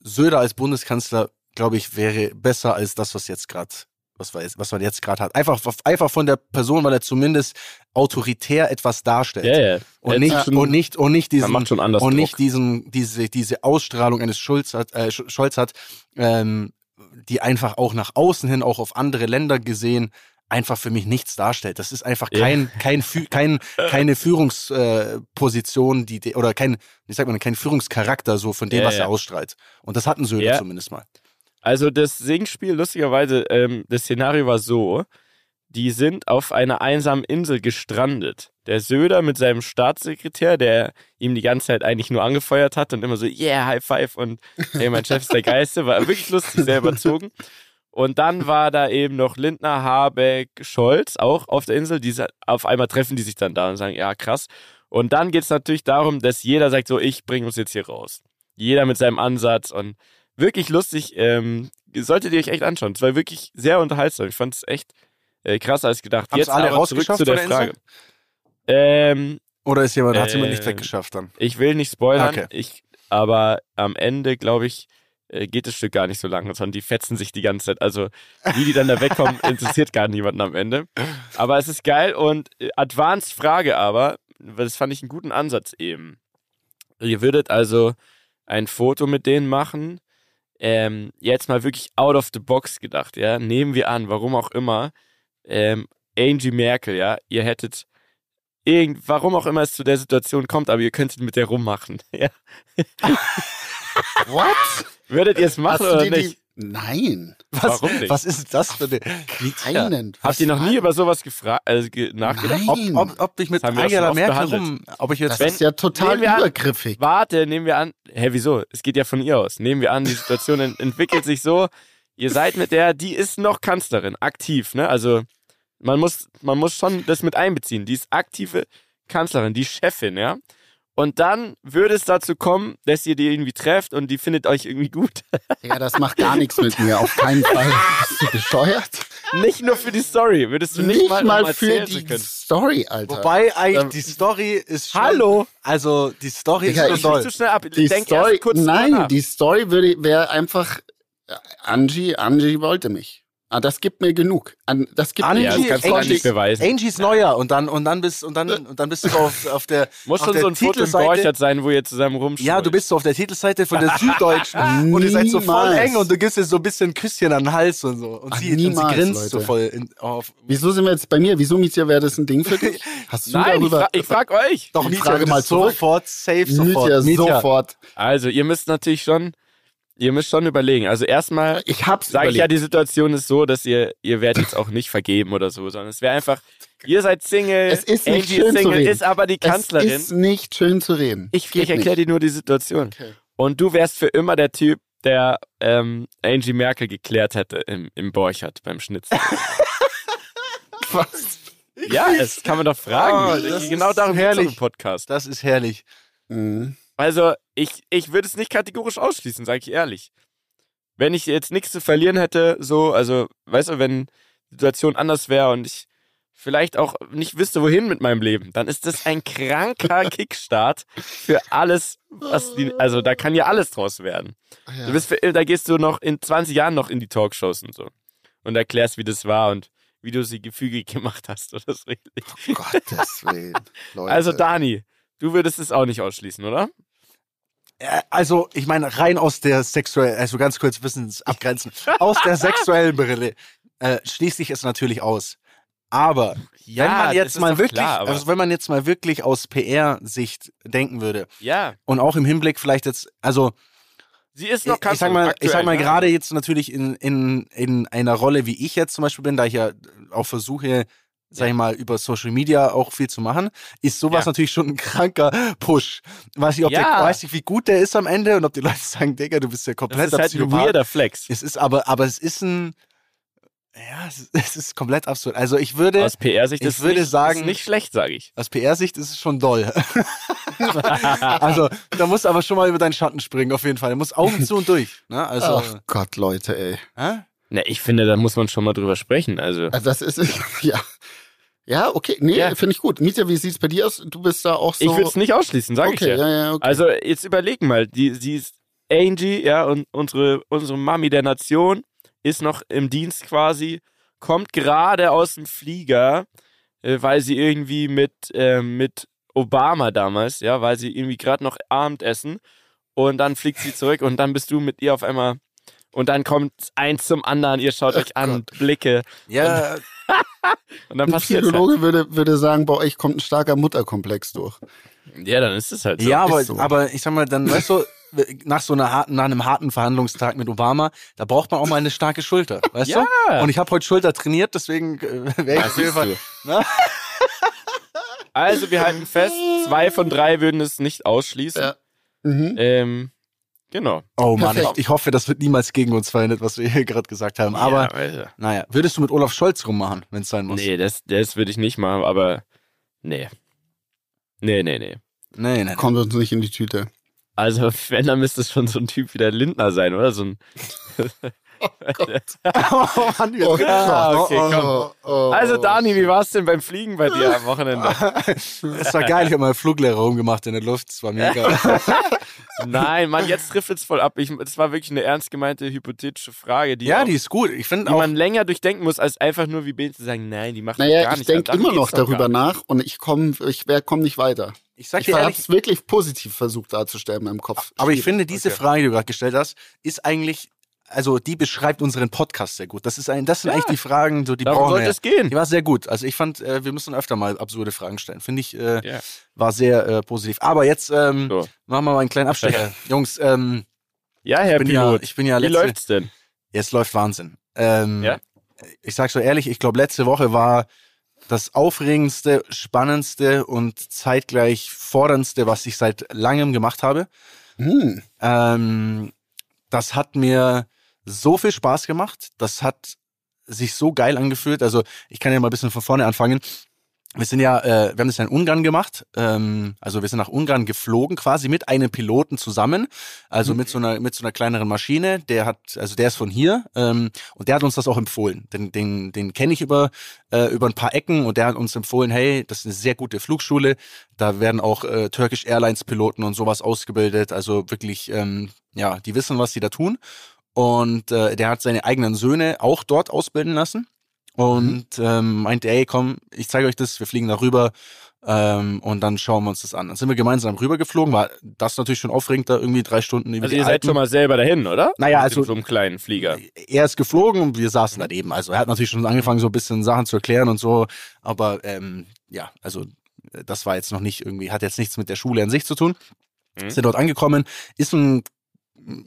Söder als Bundeskanzler, glaube ich, wäre besser als das, was jetzt gerade, was, wir was man jetzt gerade hat. Einfach, einfach von der Person, weil er zumindest autoritär etwas darstellt. Ja, ja. Und nicht, schon- und nicht, und nicht diesen, macht schon anders und nicht diesen, diese, diese Ausstrahlung eines Schulz hat, äh, Sch- Scholz hat, ähm, die einfach auch nach außen hin, auch auf andere Länder gesehen, einfach für mich nichts darstellt. Das ist einfach Ja. kein, kein, kein, keine Führungsposition, äh, die, de- oder kein, wie sagt man, kein Führungscharakter so von dem, Ja, was ja. er ausstrahlt. Und das hatten Söder Ja. zumindest mal. Also das Singspiel, lustigerweise, ähm, das Szenario war so, die sind auf einer einsamen Insel gestrandet. Der Söder mit seinem Staatssekretär, der ihm die ganze Zeit eigentlich nur angefeuert hat und immer so, yeah, High Five und hey, mein Chef ist der Geiste, war wirklich lustig, sehr überzogen. Und dann war da eben noch Lindner, Habeck, Scholz auch auf der Insel. Die, auf einmal treffen die sich dann da und sagen, ja, krass. Und dann geht es natürlich darum, dass jeder sagt so, ich bringe uns jetzt hier raus. Jeder mit seinem Ansatz und wirklich lustig. Ähm, solltet ihr euch echt anschauen. Es war wirklich sehr unterhaltsam. Ich fand es echt äh, krasser als gedacht. Haben's Jetzt alle aber zurück rausgeschafft zu der von der Frage. Ähm, Oder ist jemand, hat jemand nicht Äh, weggeschafft dann? ich will nicht spoilern, Okay. ich, aber am Ende, glaube ich, äh, geht das Stück gar nicht so lange, sondern die fetzen sich die ganze Zeit. Also, wie die dann da wegkommen, interessiert gar niemanden am Ende. Aber es ist geil und äh, Advanced Frage aber, weil das fand ich einen guten Ansatz eben. Ihr würdet also ein Foto mit denen machen, ähm, jetzt mal wirklich out of the box gedacht, ja. Nehmen wir an, warum auch immer, ähm, Angie Merkel, ja, ihr hättet irgend, warum auch immer es zu der Situation kommt, aber ihr könntet mit der rummachen. Ja. What? Würdet ihr es machen oder nicht? Nein. Was, Warum nicht? was ist das für eine... Keinen. Habt ihr noch nie über sowas gefragt, also ge- nachgedacht? Nein. Ob, ob, ob ich mit Angela Merkel behandelt. rum... Ob ich jetzt... Das Wenn- ist ja total wir an- übergriffig. Warte, nehmen wir an. Hä, wieso? Es geht ja von ihr aus. Nehmen wir an, die Situation ent entwickelt sich so. Ihr seid mit der, die ist noch Kanzlerin, aktiv, ne? Also man muss, man muss schon das mit einbeziehen. Die ist aktive Kanzlerin, die Chefin, ja? Und dann würde es dazu kommen, dass ihr die irgendwie trefft und die findet euch irgendwie gut. Ja, das macht gar nichts mit mir. Auf keinen Fall. Bist du bescheuert? nicht nur für die Story. Würdest du nicht, Nicht mal, mal für die können? Story, Alter. Wobei eigentlich Ähm, die Story ist schon... Hallo? Also die Story Digga, ist ich- schon toll. zu schnell ab. die Denk Story, erst kurz drüber nein, die Story würde wäre einfach äh, Angie, Angie wollte mich. Ah, das gibt mir genug. An, das gibt Angie, mir Ja, das Angie- nicht beweisen. Angie ist neuer und dann und dann bist und dann und dann bist du auf, auf der Muss auf schon der so ein Foto Borchert sein, wo ihr zusammen rumschult. Ja, du bist so auf der Titelseite von der Süddeutschen und ihr seid so voll Niemals. eng und du gibst ihr so ein bisschen Küsschen an den Hals und so und Ach, sie, und sie niemals, grinst so Leute. voll in, auf. Wieso sind wir jetzt bei mir? Wieso, Mietja, wäre das ein Ding für dich? Hast du Nein, ich, darüber... fra ich frag euch. Doch, Mietja, Frage mal sofort, safe sofort. Mietja, Mietja. sofort. Also, ihr müsst natürlich schon, ihr müsst schon überlegen. Also erstmal Ich hab's sage ich ja, überlegt. die Situation ist so, dass ihr, ihr werdet jetzt auch nicht vergeben oder so, sondern es wäre einfach, ihr seid Single, Es ist nicht Angie schön ist zu Single, reden. ist aber die Kanzlerin. Es ist nicht schön zu reden. ich Geht ich erkläre dir nur die Situation. Okay. Und du wärst für immer der Typ, der ähm, Angie Merkel geklärt hätte im, im Borchert beim Schnitzel. Was? ja, das kann man doch fragen. Oh, das genau ist darum herrlich. Podcast. Das ist herrlich. Mhm. Also, ich, ich würde es nicht kategorisch ausschließen, sage ich ehrlich. Wenn ich jetzt nichts zu verlieren hätte, so, also, weißt du, wenn die Situation anders wäre und ich vielleicht auch nicht wüsste, wohin mit meinem Leben, dann ist das ein kranker Kickstart für alles, was die, also da kann ja alles draus werden. Ja. Du bist für, da gehst du noch in 20 Jahren noch in die Talkshows und so und erklärst, wie das war und wie du sie gefügig gemacht hast oder so. Um Gottes Willen. Leute. Also, Dani, du würdest es auch nicht ausschließen, oder? Äh, Also, ich meine, rein aus der sexuellen, also ganz kurz Wissens abgrenzen, aus der sexuellen Brille äh, schließe ich es natürlich aus. Aber Ja, wenn man jetzt mal wirklich, klar, also wenn man jetzt mal wirklich aus PR-Sicht denken würde Ja, und auch im Hinblick vielleicht jetzt, also sie ist noch ich, ich sag mal, ich sag aktuell, mal ne? gerade jetzt natürlich in, in, in einer Rolle, wie ich jetzt zum Beispiel bin, da ich ja auch versuche, sag ich mal, über Social Media auch viel zu machen, ist sowas Ja. natürlich schon ein kranker Push. Weiß ich, ob Ja. der, weiß ich, wie gut der ist am Ende und ob die Leute sagen, Digga, du bist ja Das komplett ist halt ein Psychopath. weirder Flex. Es ist aber, aber es ist ein, ja, es ist, es ist komplett absurd. Also ich würde, Aus PR-Sicht ich ist würde nicht, sagen- ist nicht schlecht, sage ich. aus PR-Sicht ist es schon doll. also, da musst du aber schon mal über deinen Schatten springen, auf jeden Fall. Da muss Augen zu und durch. Ne? Also, Ach Gott, Leute, ey. hä? Ne, ich finde, da muss man schon mal drüber sprechen. Also, Also das ist, ja. Ja, okay, nee, Ja. finde ich gut. Mietja, wie sieht's bei dir aus? Du bist da auch so. ich würde es nicht ausschließen, sage okay, ich ja. ja, ja, okay. Also jetzt überleg mal, die, sie ist Angie, ja, und unsere, unsere Mami der Nation ist noch im Dienst quasi, kommt gerade aus dem Flieger, äh, weil sie irgendwie mit, äh, mit Obama damals, ja, weil sie irgendwie gerade noch Abendessen und dann fliegt sie zurück und dann bist du mit ihr auf einmal und dann kommt eins zum anderen, ihr schaut euch an, Blicke Ja, und dann Ein passiert halt. Psychologe würde, würde sagen, bei euch kommt ein starker Mutterkomplex durch. Ja, dann ist es halt so. ja, aber, so. aber ich sag mal, dann, weißt du, nach so einer harten, nach einem harten Verhandlungstag mit Obama, da braucht man auch mal eine starke Schulter, weißt Ja. du? Und ich habe heute Schulter trainiert, deswegen äh, wäre ich auf jeden Fall. Ne? Also wir halten fest, zwei von drei würden es nicht ausschließen. Ja. Mhm. Ähm, genau. Oh Mann, ich, ich hoffe, das wird niemals gegen uns verwendet, was wir hier gerade gesagt haben. Aber ja, Alter. naja, würdest du mit Olaf Scholz rummachen, wenn es sein muss? nee, das, das würde ich nicht machen, aber nee. Nee, nee, nee. nee, nee. Kommt uns nicht in die Tüte. Also, wenn, dann müsste es schon so ein Typ wie der Lindner sein, oder? So ein, oh Mann, wir Oh Ja, Gott. okay, komm. Oh, oh, also, oh. Dani, wie war es denn beim Fliegen bei dir am Wochenende? Das war geil, ich habe mal Fluglehrer rumgemacht in der Luft, das war mega. Nein, Mann, jetzt trifft es voll ab. Ich, das war wirklich eine ernst gemeinte, hypothetische Frage, die, ja, auch, die ist gut. Ich finde die auch, man länger durchdenken muss, als einfach nur wie Ben zu sagen, nein, die macht das Naja, gar ich nicht. denke Darum immer noch darüber nach und ich komme ich wer- komm nicht weiter. ich sag Ich dir habe ehrlich, es wirklich positiv versucht darzustellen in meinem Kopf. aber ich Schwierig. finde, diese Okay. Frage, die du gerade gestellt hast, ist eigentlich, also die beschreibt unseren Podcast sehr gut. Das ist ein, das sind Ja. eigentlich die Fragen, so die Darum brauchen sollte wir. es gehen. Die war sehr gut. Also ich fand, äh, wir müssen öfter mal absurde Fragen stellen. Finde ich, äh, Ja. war sehr äh, positiv. Aber jetzt ähm, So. machen wir mal einen kleinen Abstecher. Jungs, ähm, Ja, Herr ich bin ja, Pilot. ich bin ja wie letzte, läuft's denn? Jetzt läuft Wahnsinn. Ähm, Ja? Ich sag so ehrlich, ich glaube, letzte Woche war das aufregendste, spannendste und zeitgleich forderndste, was ich seit langem gemacht habe. Hm. Ähm, das hat mir so viel Spaß gemacht. Das hat sich so geil angefühlt. Also ich kann ja mal ein bisschen von vorne anfangen. Wir sind ja, äh, wir haben das ja in Ungarn gemacht. Ähm, also wir sind nach Ungarn geflogen, quasi mit einem Piloten zusammen. Also mit so einer mit so einer kleineren Maschine. Der hat, also der ist von hier ähm, und der hat uns das auch empfohlen. Den den den kenne ich über äh, über ein paar Ecken und der hat uns empfohlen, hey, das ist eine sehr gute Flugschule. Da werden auch äh, Turkish Airlines Piloten und sowas ausgebildet. Also wirklich, ähm, ja, die wissen, was sie da tun. Und äh, der hat seine eigenen Söhne auch dort ausbilden lassen und ähm, meinte, ey, komm, ich zeige euch das, wir fliegen da rüber ähm, und dann schauen wir uns das an. Dann sind wir gemeinsam rübergeflogen, war das natürlich schon aufregend, da irgendwie drei Stunden über Also ihr seid Alpen. schon mal selber dahin, oder? Naja, Mit also- so einem kleinen Flieger. Er ist geflogen und wir saßen daneben. Also er hat natürlich schon angefangen, so ein bisschen Sachen zu erklären und so, aber ähm, ja, also äh, das war jetzt noch nicht irgendwie, hat jetzt nichts mit der Schule an sich zu tun. Mhm. Sind dort angekommen, ist ein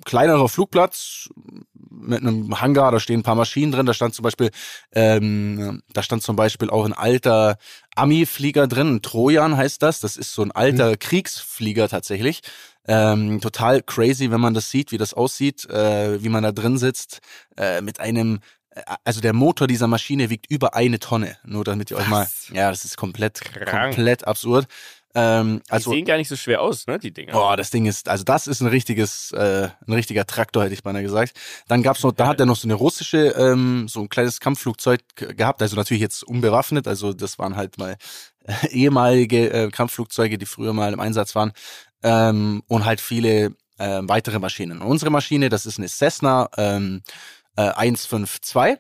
kleinerer Flugplatz mit einem Hangar, da stehen ein paar Maschinen drin, da stand zum Beispiel, ähm, da stand zum Beispiel auch ein alter Ami-Flieger drin, ein Trojan heißt das, das ist so ein alter Kriegsflieger tatsächlich. Ähm, total crazy, wenn man das sieht, wie das aussieht, äh, wie man da drin sitzt, äh, mit einem äh, also der Motor dieser Maschine wiegt über eine Tonne. Nur damit ihr euch mal, ja, das ist komplett, Krank. komplett absurd. Ähm, Die also sehen gar nicht so schwer aus, ne, die Dinger. Boah, das Ding ist, also das ist ein richtiges, äh, ein richtiger Traktor, hätte ich beinahe gesagt. Dann gab's noch, da hat er noch so eine russische, ähm, so ein kleines Kampfflugzeug gehabt, also natürlich jetzt unbewaffnet, also das waren halt mal äh, ehemalige äh, Kampfflugzeuge, die früher mal im Einsatz waren, ähm, und halt viele äh, weitere Maschinen. Und unsere Maschine, das ist eine Cessna ähm, äh, 152.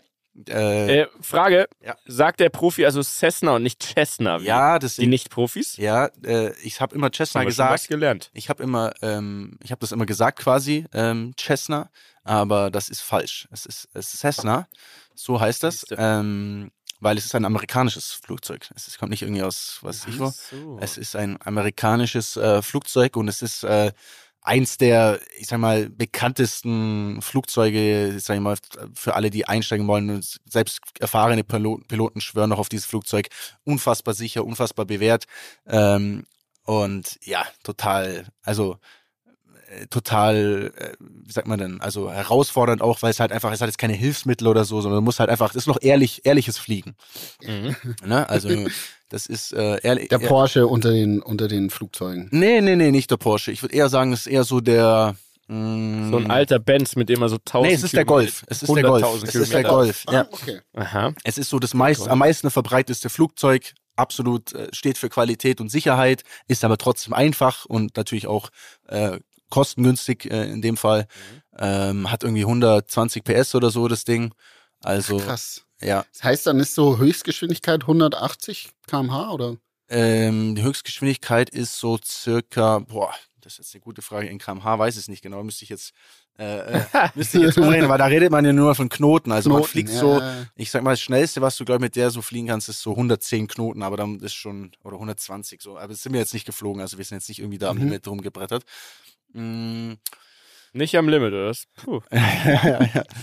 Äh, Äh, Frage, Ja. sagt der Profi also Cessna und nicht Cessna? ja, das Die Nicht-Profis? ja, äh, ich habe immer Cessna schon gesagt. was gelernt. Ich habe immer, ähm, ich habe das immer gesagt quasi, ähm, Cessna, aber das ist falsch. Es ist, es ist Cessna, so heißt das. Ähm, weil es ist ein amerikanisches Flugzeug. Es ist, kommt nicht irgendwie aus, was ich wo. so. Es ist ein amerikanisches äh, Flugzeug und es ist äh, eins der, ich sag mal, bekanntesten Flugzeuge, sag ich mal, für alle, die einsteigen wollen. Selbst erfahrene Piloten, Piloten schwören noch auf dieses Flugzeug. Unfassbar sicher, unfassbar bewährt. Ähm, und ja, total, also äh, total, äh, wie sagt man denn, also herausfordernd auch, weil es halt einfach, es hat jetzt keine Hilfsmittel oder so, sondern muss halt einfach, das ist noch ehrlich, ehrliches Fliegen. Mhm. Ne? Also das ist äh, ehrlich. Der Porsche unter den, unter den Flugzeugen. Nee, nee, nee, nicht der Porsche. Ich würde eher sagen, es ist eher so der. Mh, So ein alter Benz, mit dem er so 1000 Nee, es ist der Golf. Es ist der Golf. Es ist der Golf. Ja. Ah, okay. Aha. Es ist so das meist, am meisten verbreiteste Flugzeug. Absolut äh, steht für Qualität und Sicherheit, ist aber trotzdem einfach und natürlich auch äh, kostengünstig äh, in dem Fall. Ähm, hat irgendwie 120 PS oder so das Ding. Also Krass. Ja, Das heißt, dann ist so Höchstgeschwindigkeit 180 km/h oder? ähm, die Höchstgeschwindigkeit ist so circa, boah, das ist jetzt eine gute Frage. In kmh weiß ich es nicht genau. Müsste ich jetzt, äh, äh, müsste ich jetzt umrechnen, weil da redet man ja nur von Knoten. Also man Knoten, fliegt ja, so, ich sag mal, das schnellste, was du, glaube ich, mit der so fliegen kannst, ist so 110 Knoten, aber dann ist schon, oder 120 so. Aber das sind wir jetzt nicht geflogen, also wir sind jetzt nicht irgendwie da am Mhm. Limit rumgebrettert. Mm, Nicht am Limit, oder? Puh.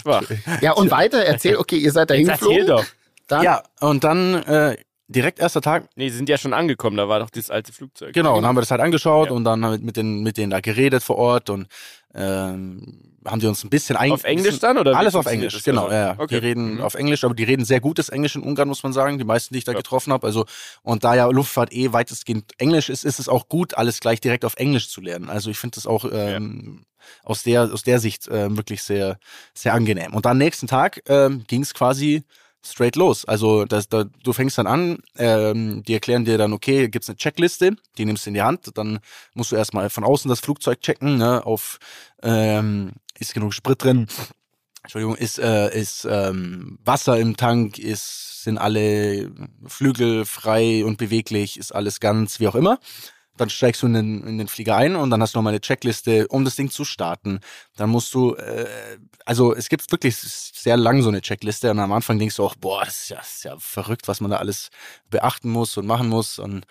Schwach. Ja, und weiter erzähl, okay, ihr seid dahin Jetzt erzähl geflogen. doch. Dann, ja, und dann äh, direkt erster Tag, Nee, sie sind ja schon angekommen, da war doch dieses alte Flugzeug. Genau, und haben wir das halt angeschaut Ja. und dann haben wir mit, den, mit denen da geredet vor Ort und ähm, haben die uns ein bisschen ein Auf Englisch dann, oder Alles auf Englisch, das? genau. Also, Ja, okay. Die reden Mhm. auf Englisch, aber die reden sehr gutes Englisch in Ungarn, muss man sagen. Die meisten, die ich da Ja. getroffen habe. Also und da ja Luftfahrt eh weitestgehend Englisch ist, ist es auch gut, alles gleich direkt auf Englisch zu lernen. Also ich finde das auch ähm, aus der aus der Sicht ähm, wirklich sehr sehr angenehm. Und dann nächsten Tag ähm, ging es quasi straight los. Also das, da, du fängst dann an, ähm, die erklären dir dann, okay, gibt's eine Checkliste, die nimmst du in die Hand, dann musst du erstmal von außen das Flugzeug checken, ne, auf ähm, ist genug Sprit drin, Entschuldigung, ist, äh, ist ähm, Wasser im Tank, ist, sind alle Flügel frei und beweglich, ist alles ganz wie auch immer. Dann steigst du in den, in den Flieger ein und dann hast du nochmal eine Checkliste, um das Ding zu starten. Dann musst du, äh, also es gibt wirklich sehr lang so eine Checkliste und am Anfang denkst du auch, boah, das ist ja, das ist ja verrückt, was man da alles beachten muss und machen muss. Und,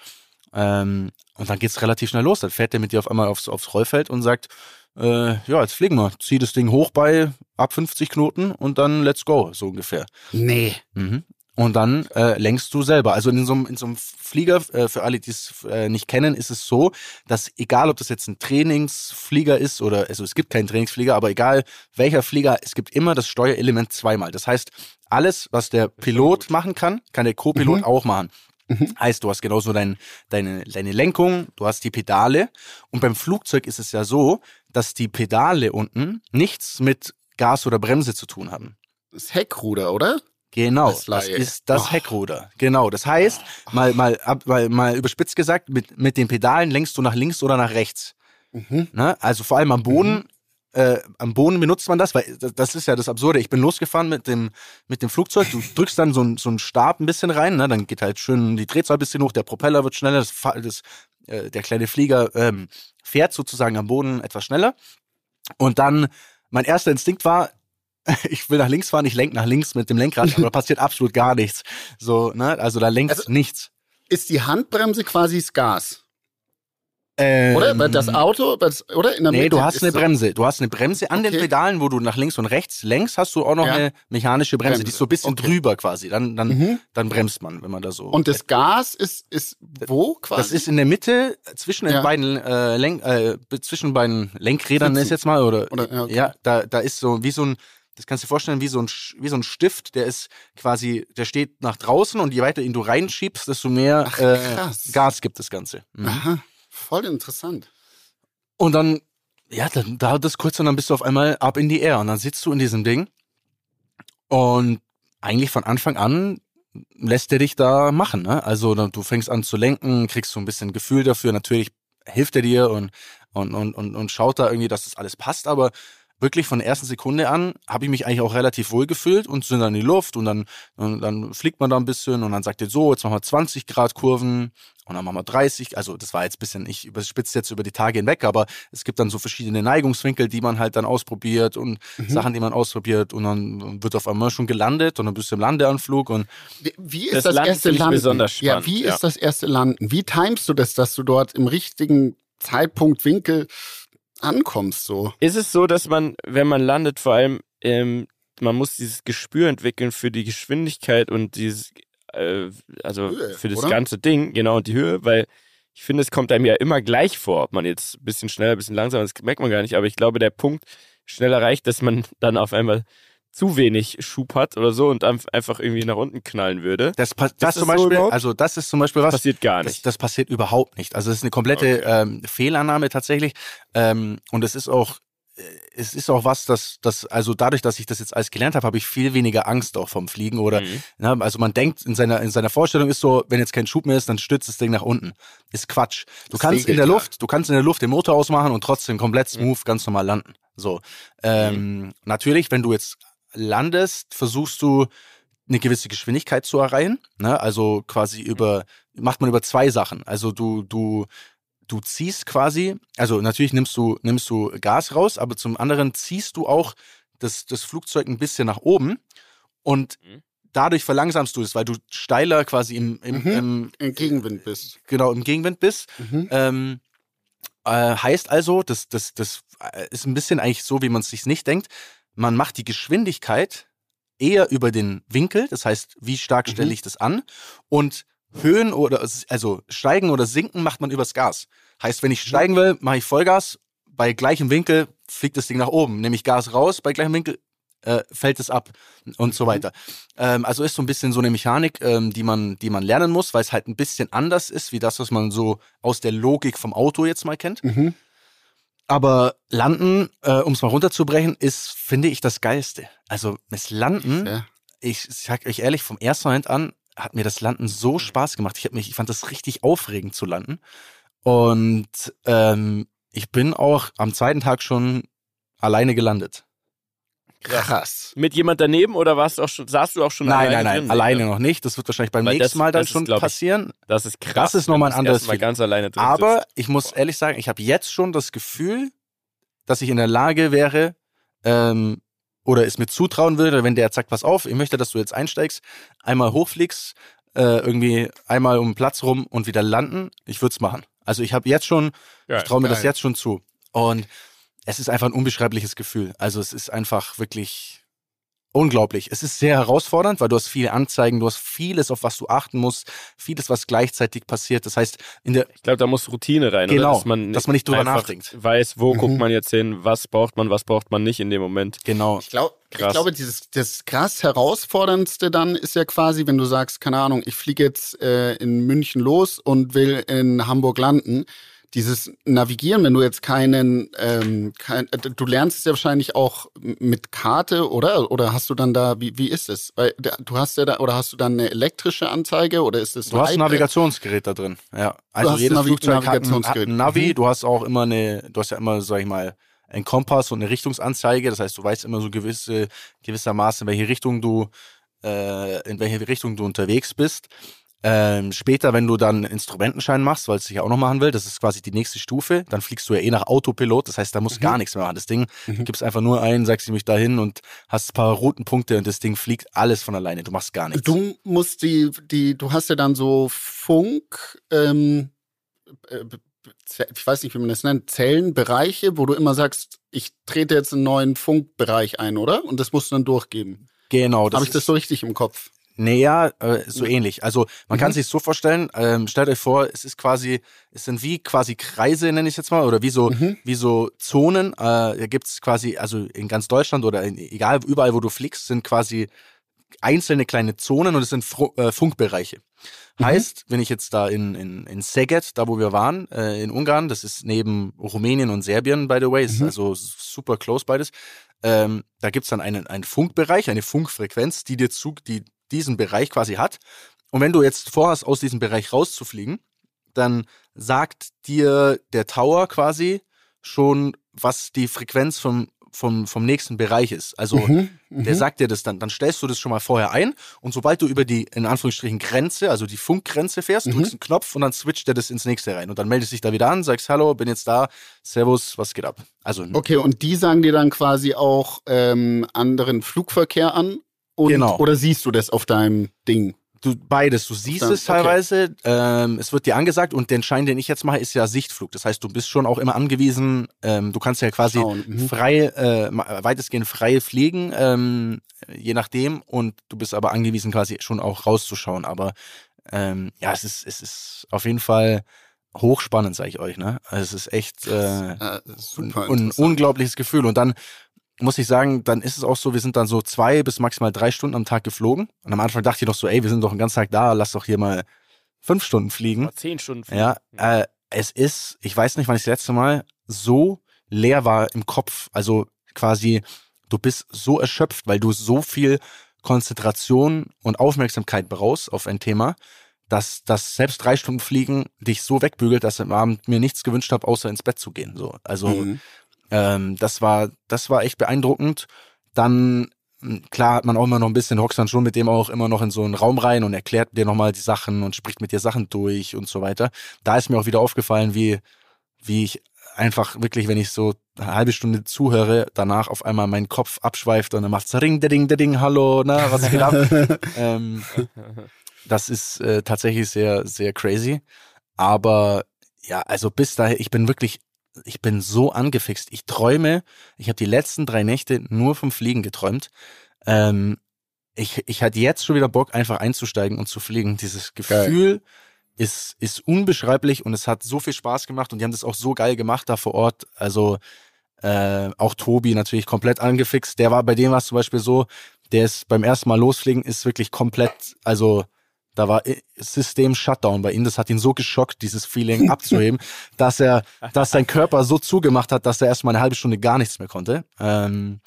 ähm, und dann geht's relativ schnell los. Dann fährt der mit dir auf einmal aufs, aufs Rollfeld und sagt, äh, ja, jetzt fliegen wir. Zieh das Ding hoch bei ab 50 Knoten und dann let's go, so ungefähr. Nee. Mhm. Und dann äh, lenkst du selber. Also in so einem, in so einem Flieger, äh, für alle, die es äh, nicht kennen, ist es so, dass egal, ob das jetzt ein Trainingsflieger ist oder, also es gibt keinen Trainingsflieger, aber egal welcher Flieger, es gibt immer das Steuerelement zweimal. Das heißt, alles, was der Pilot machen kann, kann der Co-Pilot Mhm. auch machen. Mhm. Heißt, du hast genauso dein, deine, deine Lenkung, du hast die Pedale. Und beim Flugzeug ist es ja so, dass die Pedale unten nichts mit Gas oder Bremse zu tun haben. Das Heckruder, oder? Genau, das ist das Oh. Heckruder. Genau, das heißt, mal, mal, ab, mal, mal überspitzt gesagt, mit, mit den Pedalen lenkst du nach links oder nach rechts. Mhm. Ne? Also vor allem am Boden, äh, am Boden benutzt man das, weil das, ist ja das Absurde. Ich bin losgefahren mit dem, mit dem Flugzeug, du drückst dann so, ein- so einen Stab ein bisschen rein, ne? dann geht halt schön die Drehzahl ein bisschen hoch, der Propeller wird schneller, das, das, äh, der kleine Flieger ähm, fährt sozusagen am Boden etwas schneller. Und dann, mein erster Instinkt war, ich will nach links fahren, ich lenk nach links mit dem Lenkrad, aber da passiert absolut gar nichts. So, ne? Also da lenkt Also- nichts. Ist die Handbremse quasi das Gas? Ähm, Oder? Weil das Auto, das, oder? In der Nee, Mitte du hast eine Bremse. Du hast eine Bremse an den Okay. Pedalen, wo du nach links und rechts lenkst, hast du auch noch Ja. eine mechanische Bremse. Die Bremse. ist so ein bisschen Okay. drüber quasi. Dann, dann, Mhm. dann bremst man, wenn man da so. Und das Gas ist, ist wo quasi? das ist in der Mitte zwischen den Ja. beiden äh, Lenk, äh, zwischen beiden Lenkrädern Sitzen. ist jetzt mal oder, Oder- ja, okay. ja, da da ist so wie so ein das kannst du dir vorstellen wie so ein wie so ein Stift, der ist quasi der steht nach draußen und je weiter ihn du reinschiebst, desto mehr Ach, äh. Gas gibt das Ganze. Mhm. Aha, voll interessant. Und dann, ja, dann dauert das kurz und dann bist du auf einmal up in die Air und dann sitzt du in diesem Ding und eigentlich von Anfang an lässt der dich da machen. Ne? Also du fängst an zu lenken, kriegst so ein bisschen Gefühl dafür. Natürlich hilft er dir und, und, und, und, und schaut da irgendwie, dass das alles passt, aber wirklich von der ersten Sekunde an habe ich mich eigentlich auch relativ wohl gefühlt und sind dann in die Luft und dann, und dann fliegt man da ein bisschen und dann sagt er so, jetzt machen wir 20 Grad Kurven und dann machen wir 30. Also das war jetzt ein bisschen, ich überspitze jetzt über die Tage hinweg, aber es gibt dann so verschiedene Neigungswinkel, die man halt dann ausprobiert und mhm. Sachen, die man ausprobiert und dann wird auf einmal schon gelandet und dann bist du im Landeanflug und wie ist das, das erste Landen? Besonders spannend, ja, wie ja. ist das erste Landen? Wie timest du das, dass du dort im richtigen Zeitpunkt, Winkel ankommst so? Ist es so, dass man, wenn man landet, vor allem ähm, man muss dieses Gespür entwickeln für die Geschwindigkeit und dieses, äh, also Höhe, für das oder? ganze Ding, genau, und die Höhe, weil ich finde, es kommt einem ja immer gleich vor, ob man jetzt ein bisschen schneller, ein bisschen langsamer, das merkt man gar nicht, aber ich glaube, der Punkt schnell erreicht, dass man dann auf einmal zu wenig Schub hat oder so und einfach irgendwie nach unten knallen würde. Das, das, das zum Beispiel, so also das ist zum Beispiel was. Das passiert gar nicht. Das, das passiert überhaupt nicht. Also es ist eine komplette okay. ähm, Fehlannahme tatsächlich. Ähm, und es ist auch es ist auch was, dass das also dadurch, dass ich das jetzt alles gelernt habe, habe ich viel weniger Angst auch vom Fliegen oder mhm. na, ne, also man denkt in seiner in seiner Vorstellung ist so, wenn jetzt kein Schub mehr ist, dann stützt das Ding nach unten. Ist Quatsch. Du das kannst in der Luft, du kannst in der Luft den Motor ausmachen und trotzdem komplett mhm. smooth mhm. ganz normal landen. So ähm, mhm. natürlich, wenn du jetzt landest, versuchst du eine gewisse Geschwindigkeit zu erreichen. Ne? Also quasi über macht man über zwei Sachen. Also du du du ziehst quasi, also natürlich nimmst du, nimmst du Gas raus, aber zum anderen ziehst du auch das, das Flugzeug ein bisschen nach oben und mhm. dadurch verlangsamst du es, weil du steiler quasi im, im, mhm. im, im Gegenwind bist. Genau, im Gegenwind bist. Mhm. Ähm, äh, heißt also, das, das, das ist ein bisschen eigentlich so, wie man es sich nicht denkt. Man macht die Geschwindigkeit eher über den Winkel, das heißt, wie stark stelle mhm. ich das an und Höhen oder also steigen oder sinken macht man übers Gas. Heißt, wenn ich steigen will, mache ich Vollgas. Bei gleichem Winkel fliegt das Ding nach oben. Nehme ich Gas raus, bei gleichem Winkel äh, fällt es ab und so mhm. weiter. Ähm, also ist so ein bisschen so eine Mechanik, ähm, die man, die man lernen muss, weil es halt ein bisschen anders ist, wie das, was man so aus der Logik vom Auto jetzt mal kennt. Mhm. Aber Landen, äh, um es mal runterzubrechen, ist, finde ich, das Geilste. Also das Landen, ja. ich sag euch ehrlich, vom ersten Moment an hat mir das Landen so Spaß gemacht. Ich, hab mich, ich fand das richtig aufregend zu landen. Und ähm, ich bin auch am zweiten Tag schon alleine gelandet. Krass. Mit jemand daneben oder warst du auch schon, saßt du auch schon nein, alleine? Nein, nein, nein, alleine noch nicht. Das wird wahrscheinlich beim Weil nächsten das, Mal dann schon ist, passieren. Ich, das ist krass. Das ist nochmal ein anderes Mal ganz alleine drin Aber sitzt. ich muss ehrlich sagen, ich habe jetzt schon das Gefühl, dass ich in der Lage wäre, ähm, oder es mir zutrauen würde, wenn der sagt, pass auf, ich möchte, dass du jetzt einsteigst, einmal hochfliegst, äh, irgendwie einmal um den Platz rum und wieder landen, ich würde es machen. Also ich habe jetzt schon, ja, ich traue mir das jetzt schon zu. Und es ist einfach ein unbeschreibliches Gefühl. Also es ist einfach wirklich unglaublich. Es ist sehr herausfordernd, weil du hast viele Anzeigen, du hast vieles, auf was du achten musst, vieles, was gleichzeitig passiert. Das heißt, in der ich glaube, da muss Routine rein, genau, oder? Dass man, dass man nicht drüber nachdenkt. Weiß, wo mhm. guckt man jetzt hin, was braucht man, was braucht man nicht in dem Moment. Genau. Ich glaube, ich glaube, dieses das krass herausforderndste dann ist ja quasi, wenn du sagst, keine Ahnung, ich fliege jetzt äh, in München los und will in Hamburg landen dieses Navigieren, wenn du jetzt keinen, ähm, kein, äh, du lernst es ja wahrscheinlich auch mit Karte, oder? Oder hast du dann da, wie, wie ist es? Weil du hast ja da, oder hast du dann eine elektrische Anzeige oder ist es Du hast ein Navigationsgerät da drin, ja. Also jedes Navi Flugzeug hat ein, hat ein Navi, mhm. du hast auch immer eine, du hast ja immer, sag ich mal, ein Kompass und eine Richtungsanzeige. Das heißt, du weißt immer so gewisse, gewissermaßen, in welche Richtung du, äh, in welche Richtung du unterwegs bist. Ähm, später, wenn du dann Instrumentenschein machst, weil es dich auch noch machen will, das ist quasi die nächste Stufe, dann fliegst du ja eh nach Autopilot, das heißt, da musst du mhm. gar nichts mehr machen. Das Ding, mhm. gibst einfach nur ein, sagst du mich dahin und hast ein paar Routenpunkte und das Ding fliegt alles von alleine, du machst gar nichts. Du musst die, die, du hast ja dann so Funk, ähm, äh, ich weiß nicht, wie man das nennt, Zellenbereiche, wo du immer sagst, ich trete jetzt einen neuen Funkbereich ein, oder? Und das musst du dann durchgeben. Genau. Habe ich das so richtig im Kopf? Naja, äh, so ähnlich. Also man mhm. kann sich so vorstellen, ähm, stellt euch vor, es ist quasi, es sind wie quasi Kreise, nenne ich jetzt mal, oder wie so, mhm. wie so Zonen. Äh, da gibt's quasi, also in ganz Deutschland oder in, egal, überall, wo du fliegst, sind quasi einzelne kleine Zonen und es sind Fro äh, Funkbereiche. Mhm. Heißt, wenn ich jetzt da in, in, in Szeged, da wo wir waren, äh, in Ungarn, das ist neben Rumänien und Serbien, by the way, ist mhm. also super close beides, ähm, da gibt's dann einen, einen Funkbereich, eine Funkfrequenz, die dir zu, die diesen Bereich quasi hat. Und wenn du jetzt vorhast, aus diesem Bereich rauszufliegen, dann sagt dir der Tower quasi schon, was die Frequenz vom vom, vom nächsten Bereich ist. Also Mhm, der sagt dir das dann. Dann stellst du das schon mal vorher ein und sobald du über die, in Anführungsstrichen, Grenze, also die Funkgrenze fährst, Mhm. drückst einen Knopf und dann switcht er das ins nächste rein. Und dann meldest dich da wieder an, sagst Hallo, bin jetzt da, Servus, was geht ab? Also Okay, und die sagen dir dann quasi auch ähm, anderen Flugverkehr an? Und, Genau. Oder siehst du das auf deinem Ding? du beides, du siehst Dann- es teilweise, ähm, es wird dir angesagt und den Schein, den ich jetzt mache, ist ja Sichtflug. Das heißt, du bist schon auch immer angewiesen, ähm, du kannst ja quasi mhm. frei, äh, weitestgehend frei fliegen, ähm, je nachdem, und du bist aber angewiesen, quasi schon auch rauszuschauen. Aber ähm, ja, es ist, es ist auf jeden Fall hochspannend, sage ich euch, ne? Also es ist echt äh, Äh, ein interessant. unglaubliches Gefühl. Und dann muss ich sagen, dann ist es auch so, wir sind dann so zwei bis maximal drei Stunden am Tag geflogen. Und am Anfang dachte ich noch so, ey, wir sind doch den ganzen Tag da, lass doch hier mal fünf Stunden fliegen. Mal Zehn Stunden. fliegen. Ja, äh, es ist, ich weiß nicht, wann ich das letzte Mal so leer war im Kopf. Also quasi, du bist so erschöpft, weil du so viel Konzentration und Aufmerksamkeit brauchst auf ein Thema, dass das selbst drei Stunden Fliegen dich so wegbügelt, dass ich am Abend mir nichts gewünscht habe, außer ins Bett zu gehen. So, also Mhm. Ähm, das war, das war echt beeindruckend. Dann mh, klar hat man auch immer noch ein bisschen hockt dann schon mit dem auch immer noch in so einen Raum rein und erklärt dir nochmal die Sachen und spricht mit dir Sachen durch und so weiter. Da ist mir auch wieder aufgefallen, wie wie ich einfach wirklich, wenn ich so eine halbe Stunde zuhöre, danach auf einmal mein Kopf abschweift und dann macht's Ring, der Ding, der Ding, hallo, na, was geht ab? ähm, das ist äh, tatsächlich sehr, sehr crazy. Aber ja, also bis dahin, ich bin wirklich, ich bin so angefixt. Ich träume, ich habe die letzten drei Nächte nur vom Fliegen geträumt. Ähm, ich, ich hatte jetzt schon wieder Bock, einfach einzusteigen und zu fliegen. Dieses Gefühl ist, ist unbeschreiblich und es hat so viel Spaß gemacht und die haben das auch so geil gemacht da vor Ort. Also äh, auch Tobi natürlich komplett angefixt. Der war bei dem war es zum Beispiel so, der ist beim ersten Mal losfliegen, ist wirklich komplett, also da war i- System Shutdown bei ihm. Das hat ihn so geschockt, dieses Feeling abzuheben, dass er, dass sein Körper so zugemacht hat, dass er erstmal eine halbe Stunde gar nichts mehr konnte. Ähm,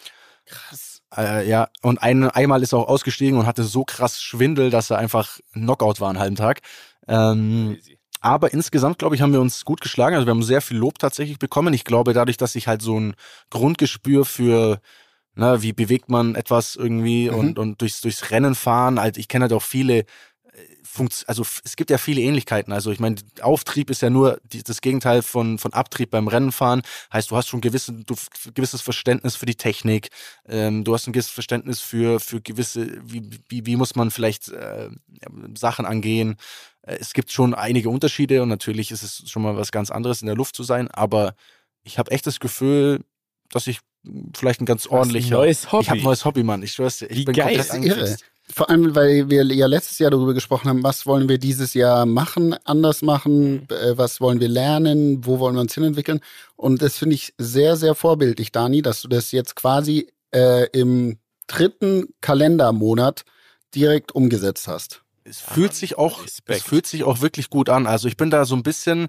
Krass. äh, ja, und ein, einmal ist er auch ausgestiegen und hatte so krass Schwindel, dass er einfach Knockout war einen halben Tag. Ähm, aber insgesamt, glaube ich, haben wir uns gut geschlagen. Also wir haben sehr viel Lob tatsächlich bekommen. Ich glaube, dadurch, dass ich halt so ein Grundgespür für, na, wie bewegt man etwas irgendwie Mhm. und, und durchs, durchs Rennen fahren, halt, ich kenne halt auch viele, äh, Funkt also es gibt ja viele Ähnlichkeiten. Also ich meine, Auftrieb ist ja nur die, das Gegenteil von, von Abtrieb beim Rennenfahren. Heißt, du hast schon gewisse, du, gewisses Verständnis für die Technik, ähm, du hast ein gewisses Verständnis für, für gewisse, wie, wie, wie muss man vielleicht äh, Sachen angehen. Äh, Es gibt schon einige Unterschiede und natürlich ist es schon mal was ganz anderes, in der Luft zu sein, aber ich habe echt das Gefühl, dass ich mh, vielleicht ein ganz ordentlicher. neues Hobby. Ich habe ein neues Hobby, Mann. Ich schwör's dir. Ich Wie bin geil. komplett angefixt. Vor allem, weil wir ja letztes Jahr darüber gesprochen haben, was wollen wir dieses Jahr machen, anders machen, äh, was wollen wir lernen, wo wollen wir uns hinentwickeln. Und das finde ich sehr, sehr vorbildlich, Dani, dass du das jetzt quasi äh, im dritten Kalendermonat direkt umgesetzt hast. Es fühlt sich auch, Respekt. es fühlt sich auch wirklich gut an. Also ich bin da so ein bisschen,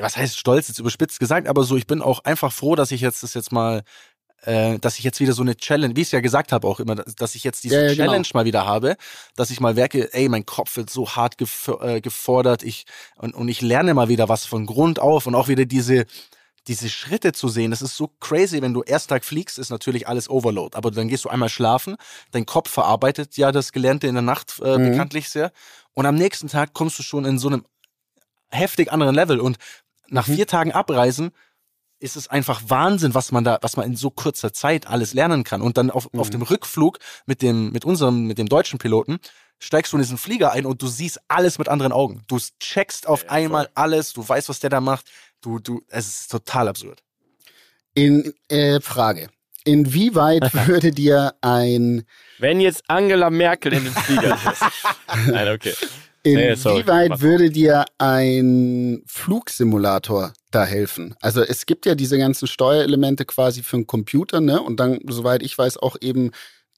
was heißt stolz, jetzt überspitzt gesagt, aber so, ich bin auch einfach froh, dass ich jetzt das jetzt mal, äh, dass ich jetzt wieder so eine Challenge, wie ich es ja gesagt habe auch immer, dass, ich jetzt diese Ja, ja, genau. Challenge mal wieder habe, dass ich mal merke, ey, mein Kopf wird so hart gef äh, gefordert, ich und, und ich lerne mal wieder was von Grund auf und auch wieder diese diese Schritte zu sehen, das ist so crazy, wenn du erst Tag fliegst, ist natürlich alles Overload, aber dann gehst du einmal schlafen, dein Kopf verarbeitet ja das Gelernte in der Nacht äh, Mhm. bekanntlich sehr und am nächsten Tag kommst du schon in so einem heftig anderen Level und nach Mhm. vier Tagen Abreisen ist es einfach Wahnsinn, was man da, was man in so kurzer Zeit alles lernen kann. Und dann auf, auf Mhm. dem Rückflug mit dem, mit unserem, mit dem deutschen Piloten steigst du in diesen Flieger ein und du siehst alles mit anderen Augen. Du checkst auf Ja, einmal voll. alles, du weißt, was der da macht. Du, du, es ist total absurd. In äh, Frage. Inwieweit würde dir ein Wenn jetzt Angela Merkel in den Flieger sitzt. Nein, okay. Nee. Inwieweit Mach. würde dir ein Flugsimulator da helfen? Also es gibt ja diese ganzen Steuerelemente quasi für einen Computer, ne? Und dann, soweit ich weiß, auch eben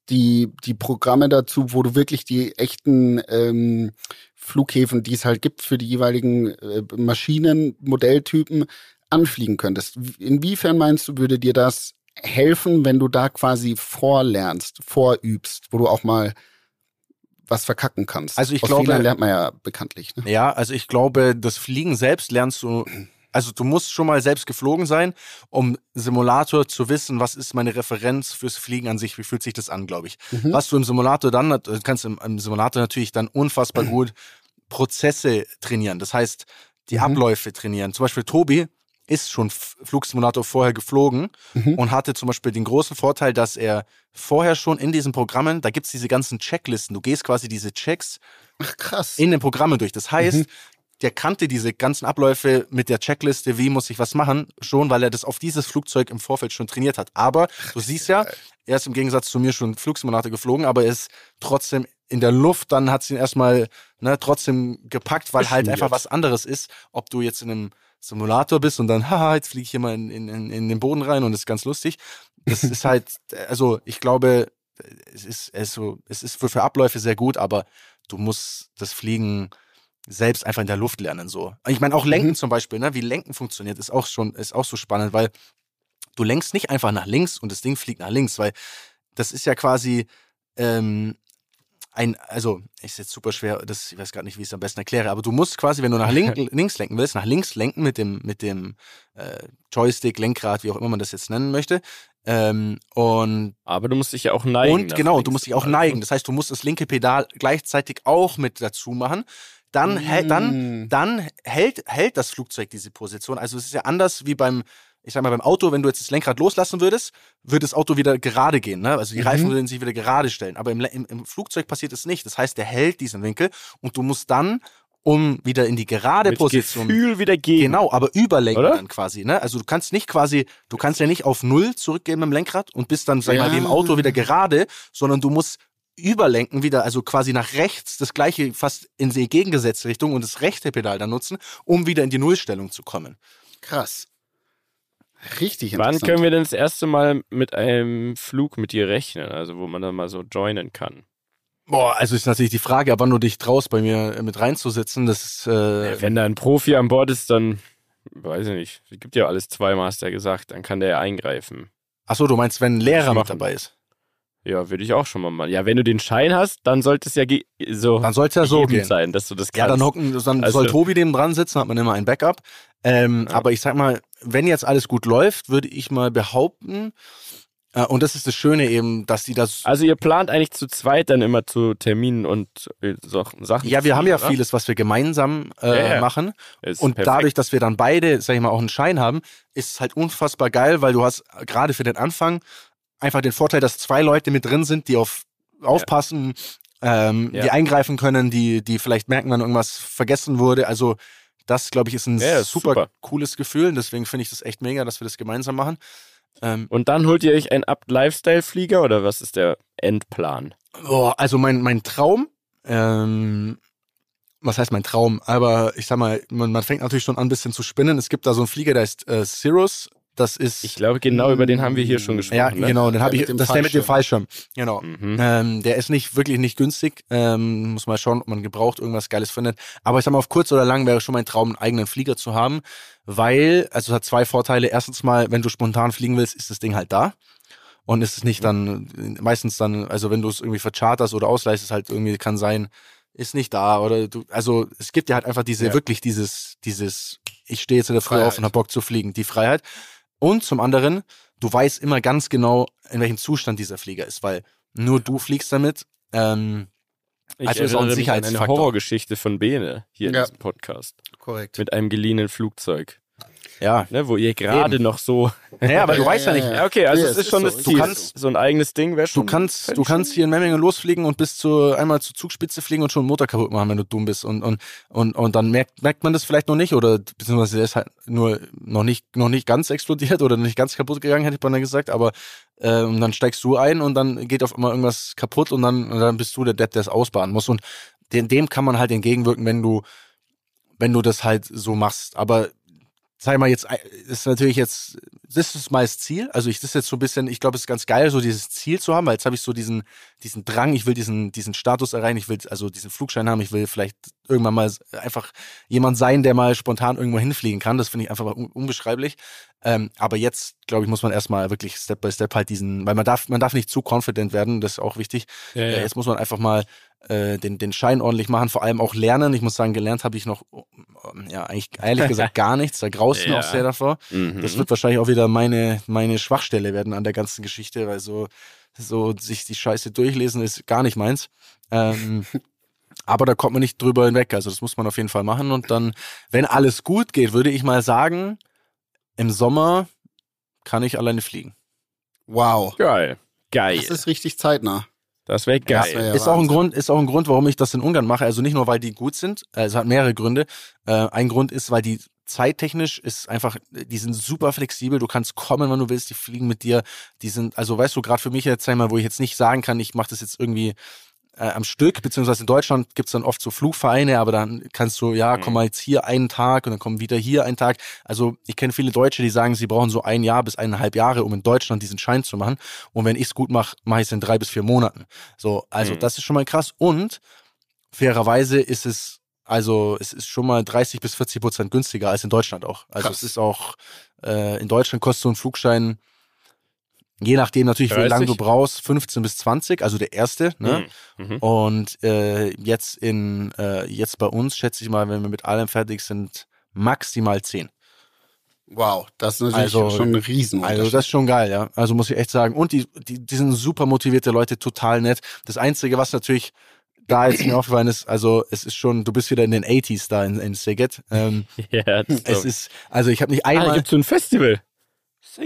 die, die Programme dazu, wo du wirklich die echten ähm, Flughäfen, die es halt gibt für die jeweiligen äh, Maschinen, Modelltypen, anfliegen könntest. Inwiefern meinst du, würde dir das helfen, wenn du da quasi vorlernst, vorübst, wo du auch mal was verkacken kannst? Also ich Aus glaube- Fehlern lernt man ja bekanntlich. Ne? Ja, also ich glaube, das Fliegen selbst lernst du Also du musst schon mal selbst geflogen sein, um Simulator zu wissen, was ist meine Referenz fürs Fliegen an sich, wie fühlt sich das an, glaube ich. Mhm. Was du im Simulator dann, du kannst im, im Simulator natürlich dann unfassbar gut Prozesse trainieren. Das heißt, die Mhm. Abläufe trainieren. Zum Beispiel Tobi ist schon Flugsimulator vorher geflogen Mhm. und hatte zum Beispiel den großen Vorteil, dass er vorher schon in diesen Programmen, da gibt's diese ganzen Checklisten, du gehst quasi diese Checks Ach, in den Programmen durch. Das heißt, Mhm. der kannte diese ganzen Abläufe mit der Checkliste, wie muss ich was machen, schon, weil er das auf dieses Flugzeug im Vorfeld schon trainiert hat. Aber du siehst ja, er ist im Gegensatz zu mir schon Flugsimulator geflogen, aber er ist trotzdem in der Luft, dann hat sie ihn erstmal ne, trotzdem gepackt, weil halt einfach was anderes ist, ob du jetzt in einem Simulator bist und dann, haha, jetzt fliege ich hier mal in, in, in, den Boden rein und das ist ganz lustig. Das ist halt, also ich glaube, es ist, es ist so, es ist für, für Abläufe sehr gut, aber du musst das Fliegen selbst einfach in der Luft lernen. So. Ich meine, auch Lenken Mhm. zum Beispiel, ne? wie Lenken funktioniert, ist auch schon, ist auch so spannend, weil du lenkst nicht einfach nach links und das Ding fliegt nach links, weil das ist ja quasi ähm, ein, also ist jetzt super schwer, das, ich weiß gerade nicht, wie ich es am besten erkläre, aber du musst quasi, wenn du nach link, links lenken willst, nach links lenken mit dem, mit dem äh, Joystick, Lenkrad, wie auch immer man das jetzt nennen möchte. Ähm, und Aber du musst dich ja auch neigen. und genau, du musst dich auch neigen. Das heißt, du musst das linke Pedal gleichzeitig auch mit dazu machen. Dann, hält, dann, Mm. dann hält, hält das Flugzeug diese Position. Also es ist ja anders wie beim, ich sag mal, beim Auto, wenn du jetzt das Lenkrad loslassen würdest, würde das Auto wieder gerade gehen. Ne? Also die Mhm. Reifen würden sich wieder gerade stellen. Aber im, im, im Flugzeug passiert es nicht. Das heißt, der hält diesen Winkel und du musst dann, um wieder in die gerade Mit Position. Gefühl wieder gehen. Genau, aber überlenken Oder? dann quasi, ne? Also du kannst nicht quasi, du kannst ja nicht auf Null zurückgehen mit dem Lenkrad und bist dann, sag ich mal, wie im Ja. Auto wieder gerade, sondern du musst überlenken wieder, also quasi nach rechts, das gleiche fast in die entgegengesetzte Richtung und das rechte Pedal dann nutzen, um wieder in die Nullstellung zu kommen. Krass. Richtig Wann interessant. können wir denn das erste Mal mit einem Flug mit dir rechnen? Also wo man dann mal so joinen kann. Boah, also ist natürlich die Frage, ab wann du dich traust, bei mir äh, mit reinzusitzen, das ist, äh, Wenn da ein Profi an Bord ist, dann weiß ich nicht. Es gibt ja alles zweimal, hast du ja gesagt. Dann kann der ja eingreifen. ach so, du meinst, wenn ein Lehrer mit dabei ist. Ja, würde ich auch schon mal machen. Ja, wenn du den Schein hast, dann sollte es ja so Dann soll es ja so gehen. sein, dass du das kannst. Ja, dann hocken, dann Also- soll Tobi neben dran sitzen, hat man immer ein Backup. Ähm, Ja. Aber ich sag mal, wenn jetzt alles gut läuft, würde ich mal behaupten, äh, und das ist das Schöne eben, dass die das. Also ihr plant eigentlich zu zweit dann immer zu Terminen und äh, so, Sachen. ja, wir haben ja oder? vieles, was wir gemeinsam äh, Ja, ja. machen. Ist Und perfekt. dadurch, dass wir dann beide, sag ich mal, auch einen Schein haben, ist es halt unfassbar geil, weil du hast gerade für den Anfang einfach den Vorteil, dass zwei Leute mit drin sind, die auf aufpassen, ähm, Ja. die eingreifen können, die, die vielleicht merken, wenn irgendwas vergessen wurde. Also das, glaube ich, ist ein Ja, super, super. cooles Gefühl. Und deswegen finde ich das echt mega, dass wir das gemeinsam machen. Ähm, Und dann holt ihr euch einen Up-Lifestyle-Flieger oder was ist der Endplan? boah, also mein, mein Traum, ähm, was heißt mein Traum? Aber ich sag mal, man, man fängt natürlich schon an, ein bisschen zu spinnen. Es gibt da so einen Flieger, der heißt äh, Cirrus. Das ist Ich glaube, genau über den haben wir hier schon gesprochen. Ja, ne? genau, den habe ich, mit dem das ist der mit dem Fallschirm. Genau. Mhm. Ähm, der ist nicht wirklich nicht günstig. Ähm, muss mal schauen, ob man gebraucht irgendwas Geiles findet. Aber ich sag mal, auf kurz oder lang wäre schon mein Traum, einen eigenen Flieger zu haben, weil, also es hat zwei Vorteile. Erstens mal, wenn du spontan fliegen willst, ist das Ding halt da. Und ist es nicht dann, meistens dann, also wenn du es irgendwie vercharterst oder ausleihst, ist halt irgendwie, kann sein, ist nicht da oder du, also es gibt ja halt einfach diese, Ja. wirklich dieses, dieses, ich stehe jetzt in der Früh auf und hab Bock zu fliegen, die Freiheit. Und zum anderen, du weißt immer ganz genau, in welchem Zustand dieser Flieger ist, weil nur du fliegst damit. Ähm, Ich Also ist auch ein erinnere mich an eine Sicherheitsfaktor. Horrorgeschichte von Bene hier in Ja. diesem Podcast. Korrekt. Mit einem geliehenen Flugzeug. Ja. Ne, wo ihr gerade noch so. Naja, aber du weißt ja ja, nicht. okay, also Nee, es es ist schon ist das so. Ziel. Du kannst- so ein eigenes Ding wäre Du schon. kannst, fänd du kannst hier in Memmingen losfliegen und bis zu einmal zur Zugspitze fliegen und schon einen Motor kaputt machen, wenn du dumm bist. Und, und, und, und dann merkt, merkt man das vielleicht noch nicht oder beziehungsweise der ist halt nur noch nicht, noch nicht ganz explodiert oder nicht ganz kaputt gegangen, hätte ich beinahe gesagt, aber äh, und dann steigst du ein und dann geht auf einmal irgendwas kaputt und dann, und dann bist du der Depp, der es ausbaden muss. Und dem, dem kann man halt entgegenwirken, wenn du, wenn du das halt so machst. Aber sag ich mal jetzt, äh, ist natürlich jetzt, das ist mal das Ziel. Also ich, das ist jetzt so ein bisschen, ich glaube, es ist ganz geil, so dieses Ziel zu haben, weil jetzt habe ich so diesen, diesen Drang, ich will diesen, diesen Status erreichen, ich will also diesen Flugschein haben, ich will vielleicht irgendwann mal einfach jemand sein, der mal spontan irgendwo hinfliegen kann. Das finde ich einfach un unbeschreiblich. Ähm, aber jetzt, glaube ich, muss man erstmal wirklich Step by Step halt diesen, weil man darf, man darf nicht zu confident werden, das ist auch wichtig. Ja, Äh, ja. Jetzt muss man einfach mal äh, den, den Schein ordentlich machen, vor allem auch lernen. Ich muss sagen, gelernt habe ich noch ja, eigentlich ehrlich gesagt gar nichts. Da graust mir Ja. auch sehr davor. Mhm. Das wird wahrscheinlich auch wieder meine, meine Schwachstelle werden an der ganzen Geschichte, weil so, so sich die Scheiße durchlesen ist gar nicht meins. Ähm, aber da kommt man nicht drüber hinweg. Also das muss man auf jeden Fall machen. Und dann, wenn alles gut geht, würde ich mal sagen, im Sommer kann ich alleine fliegen. Wow. Geil. Geil. Das ist richtig zeitnah. Das wäre Das geil. wär ja ist auch ein. Grund, ist auch ein Grund, warum ich das in Ungarn mache. Also nicht nur, weil die gut sind. Es hat mehrere Gründe. Äh, ein Grund ist, weil die zeittechnisch ist einfach, die sind super flexibel. Du kannst kommen, wann du willst. Die fliegen mit dir. Die sind, also weißt du, gerade für mich jetzt einmal, wo ich jetzt nicht sagen kann, ich mache das jetzt irgendwie äh, am Stück, beziehungsweise in Deutschland gibt's dann oft so Flugvereine, aber dann kannst du, ja, komm mal jetzt hier einen Tag und dann komm wieder hier einen Tag. Also ich kenne viele Deutsche, die sagen, sie brauchen so ein Jahr bis eineinhalb Jahre, um in Deutschland diesen Schein zu machen. Und wenn ich's gut mache, mache ich es in drei bis vier Monaten. So, also Mhm. das ist schon mal krass. Und fairerweise ist es, also es ist schon mal 30 bis 40 Prozent günstiger als in Deutschland auch. Also Krass. es ist auch, äh, in Deutschland kostet so ein Flugschein, je nachdem natürlich, wie lange du 30? brauchst, 15 bis 20, also der erste. Ne? Mhm. Mhm. Und äh, jetzt in äh, jetzt bei uns schätze ich mal, wenn wir mit allem fertig sind, maximal 10. Wow, das ist natürlich Also- schon ein riesen Also das ist schon geil, ja. Also muss ich echt sagen. Und die, die, die sind super motivierte Leute, total nett. Das Einzige, was natürlich da jetzt mir aufgefallen ist, also es ist schon, du bist wieder in den 80s da in, in Szeged. Ähm, Ja, das es ist, also ich habe nicht Ah, einmal. gibt's so ein Festival.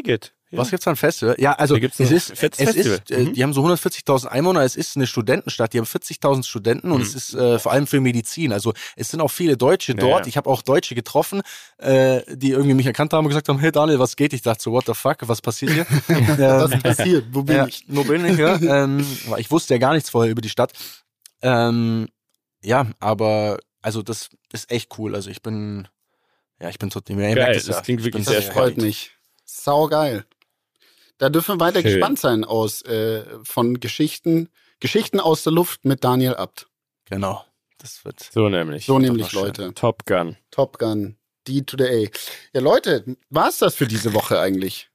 Gut. Ja. was gibt's da ein Festival? Ja, also es ist, es ist, äh, Mhm. die haben so 140.000 Einwohner. Es ist eine Studentenstadt. Die haben 40.000 Studenten und Mhm. es ist äh, vor allem für Medizin. Also es sind auch viele Deutsche Ja, dort. ja. Ich habe auch Deutsche getroffen, äh, die irgendwie mich erkannt haben und gesagt haben: Hey Daniel, was geht? Ich dachte so, what the fuck? Was passiert hier? Was ähm, passiert? Wo bin ja, ich? Wo bin ich? Ja? ähm, ich wusste ja gar nichts vorher über die Stadt. Ähm, ja, aber also das ist echt cool. Also ich bin, ja, ich bin total. Geil, es das ja. klingt Ich wirklich sehr Das freut mich. Sau geil. Da dürfen wir weiter Schön. gespannt sein aus äh, von Geschichten, Geschichten aus der Luft mit Daniel Abt. Genau. Das wird. So nämlich. So nämlich. Leute. Top Gun. Top Gun. D to the A. Ja, Leute, war's das für diese Woche eigentlich?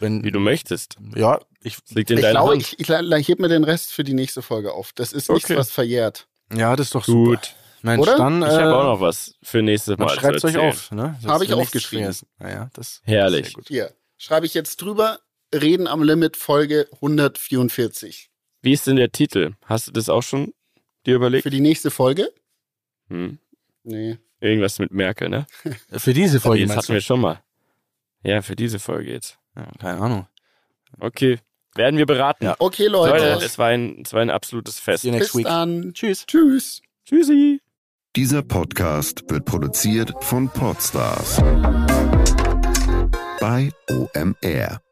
Wenn, Wie du möchtest. ja, ich, liegt in Ich deiner glaube, Hand. ich, ich, ich heb mir den Rest für die nächste Folge auf. Das ist nichts, Okay. was verjährt. ja, das ist doch super. Gut. Mensch, Oder? dann, Ich äh, habe auch noch was für nächstes dann Mal. schreibt's zu euch auf. Ne? Habe ich nichts aufgeschrieben. Naja, das Herrlich. Sehr gut. Hier, schreibe ich jetzt drüber. Reden am Limit, Folge 144. Wie ist denn der Titel? Hast du das auch schon dir überlegt? Für die nächste Folge? Hm. Nee. Irgendwas mit Merkel, ne? Für diese Folge das hatten du? wir schon mal. Ja, für diese Folge jetzt. Ja, keine Ahnung. Okay. Werden wir beraten. Ja. Okay, Leute. Leute, es war ein, es war ein absolutes Fest. See you next Bis week. dann. Tschüss. Tschüss. Tschüssi. Dieser Podcast wird produziert von Podstars bei OMR.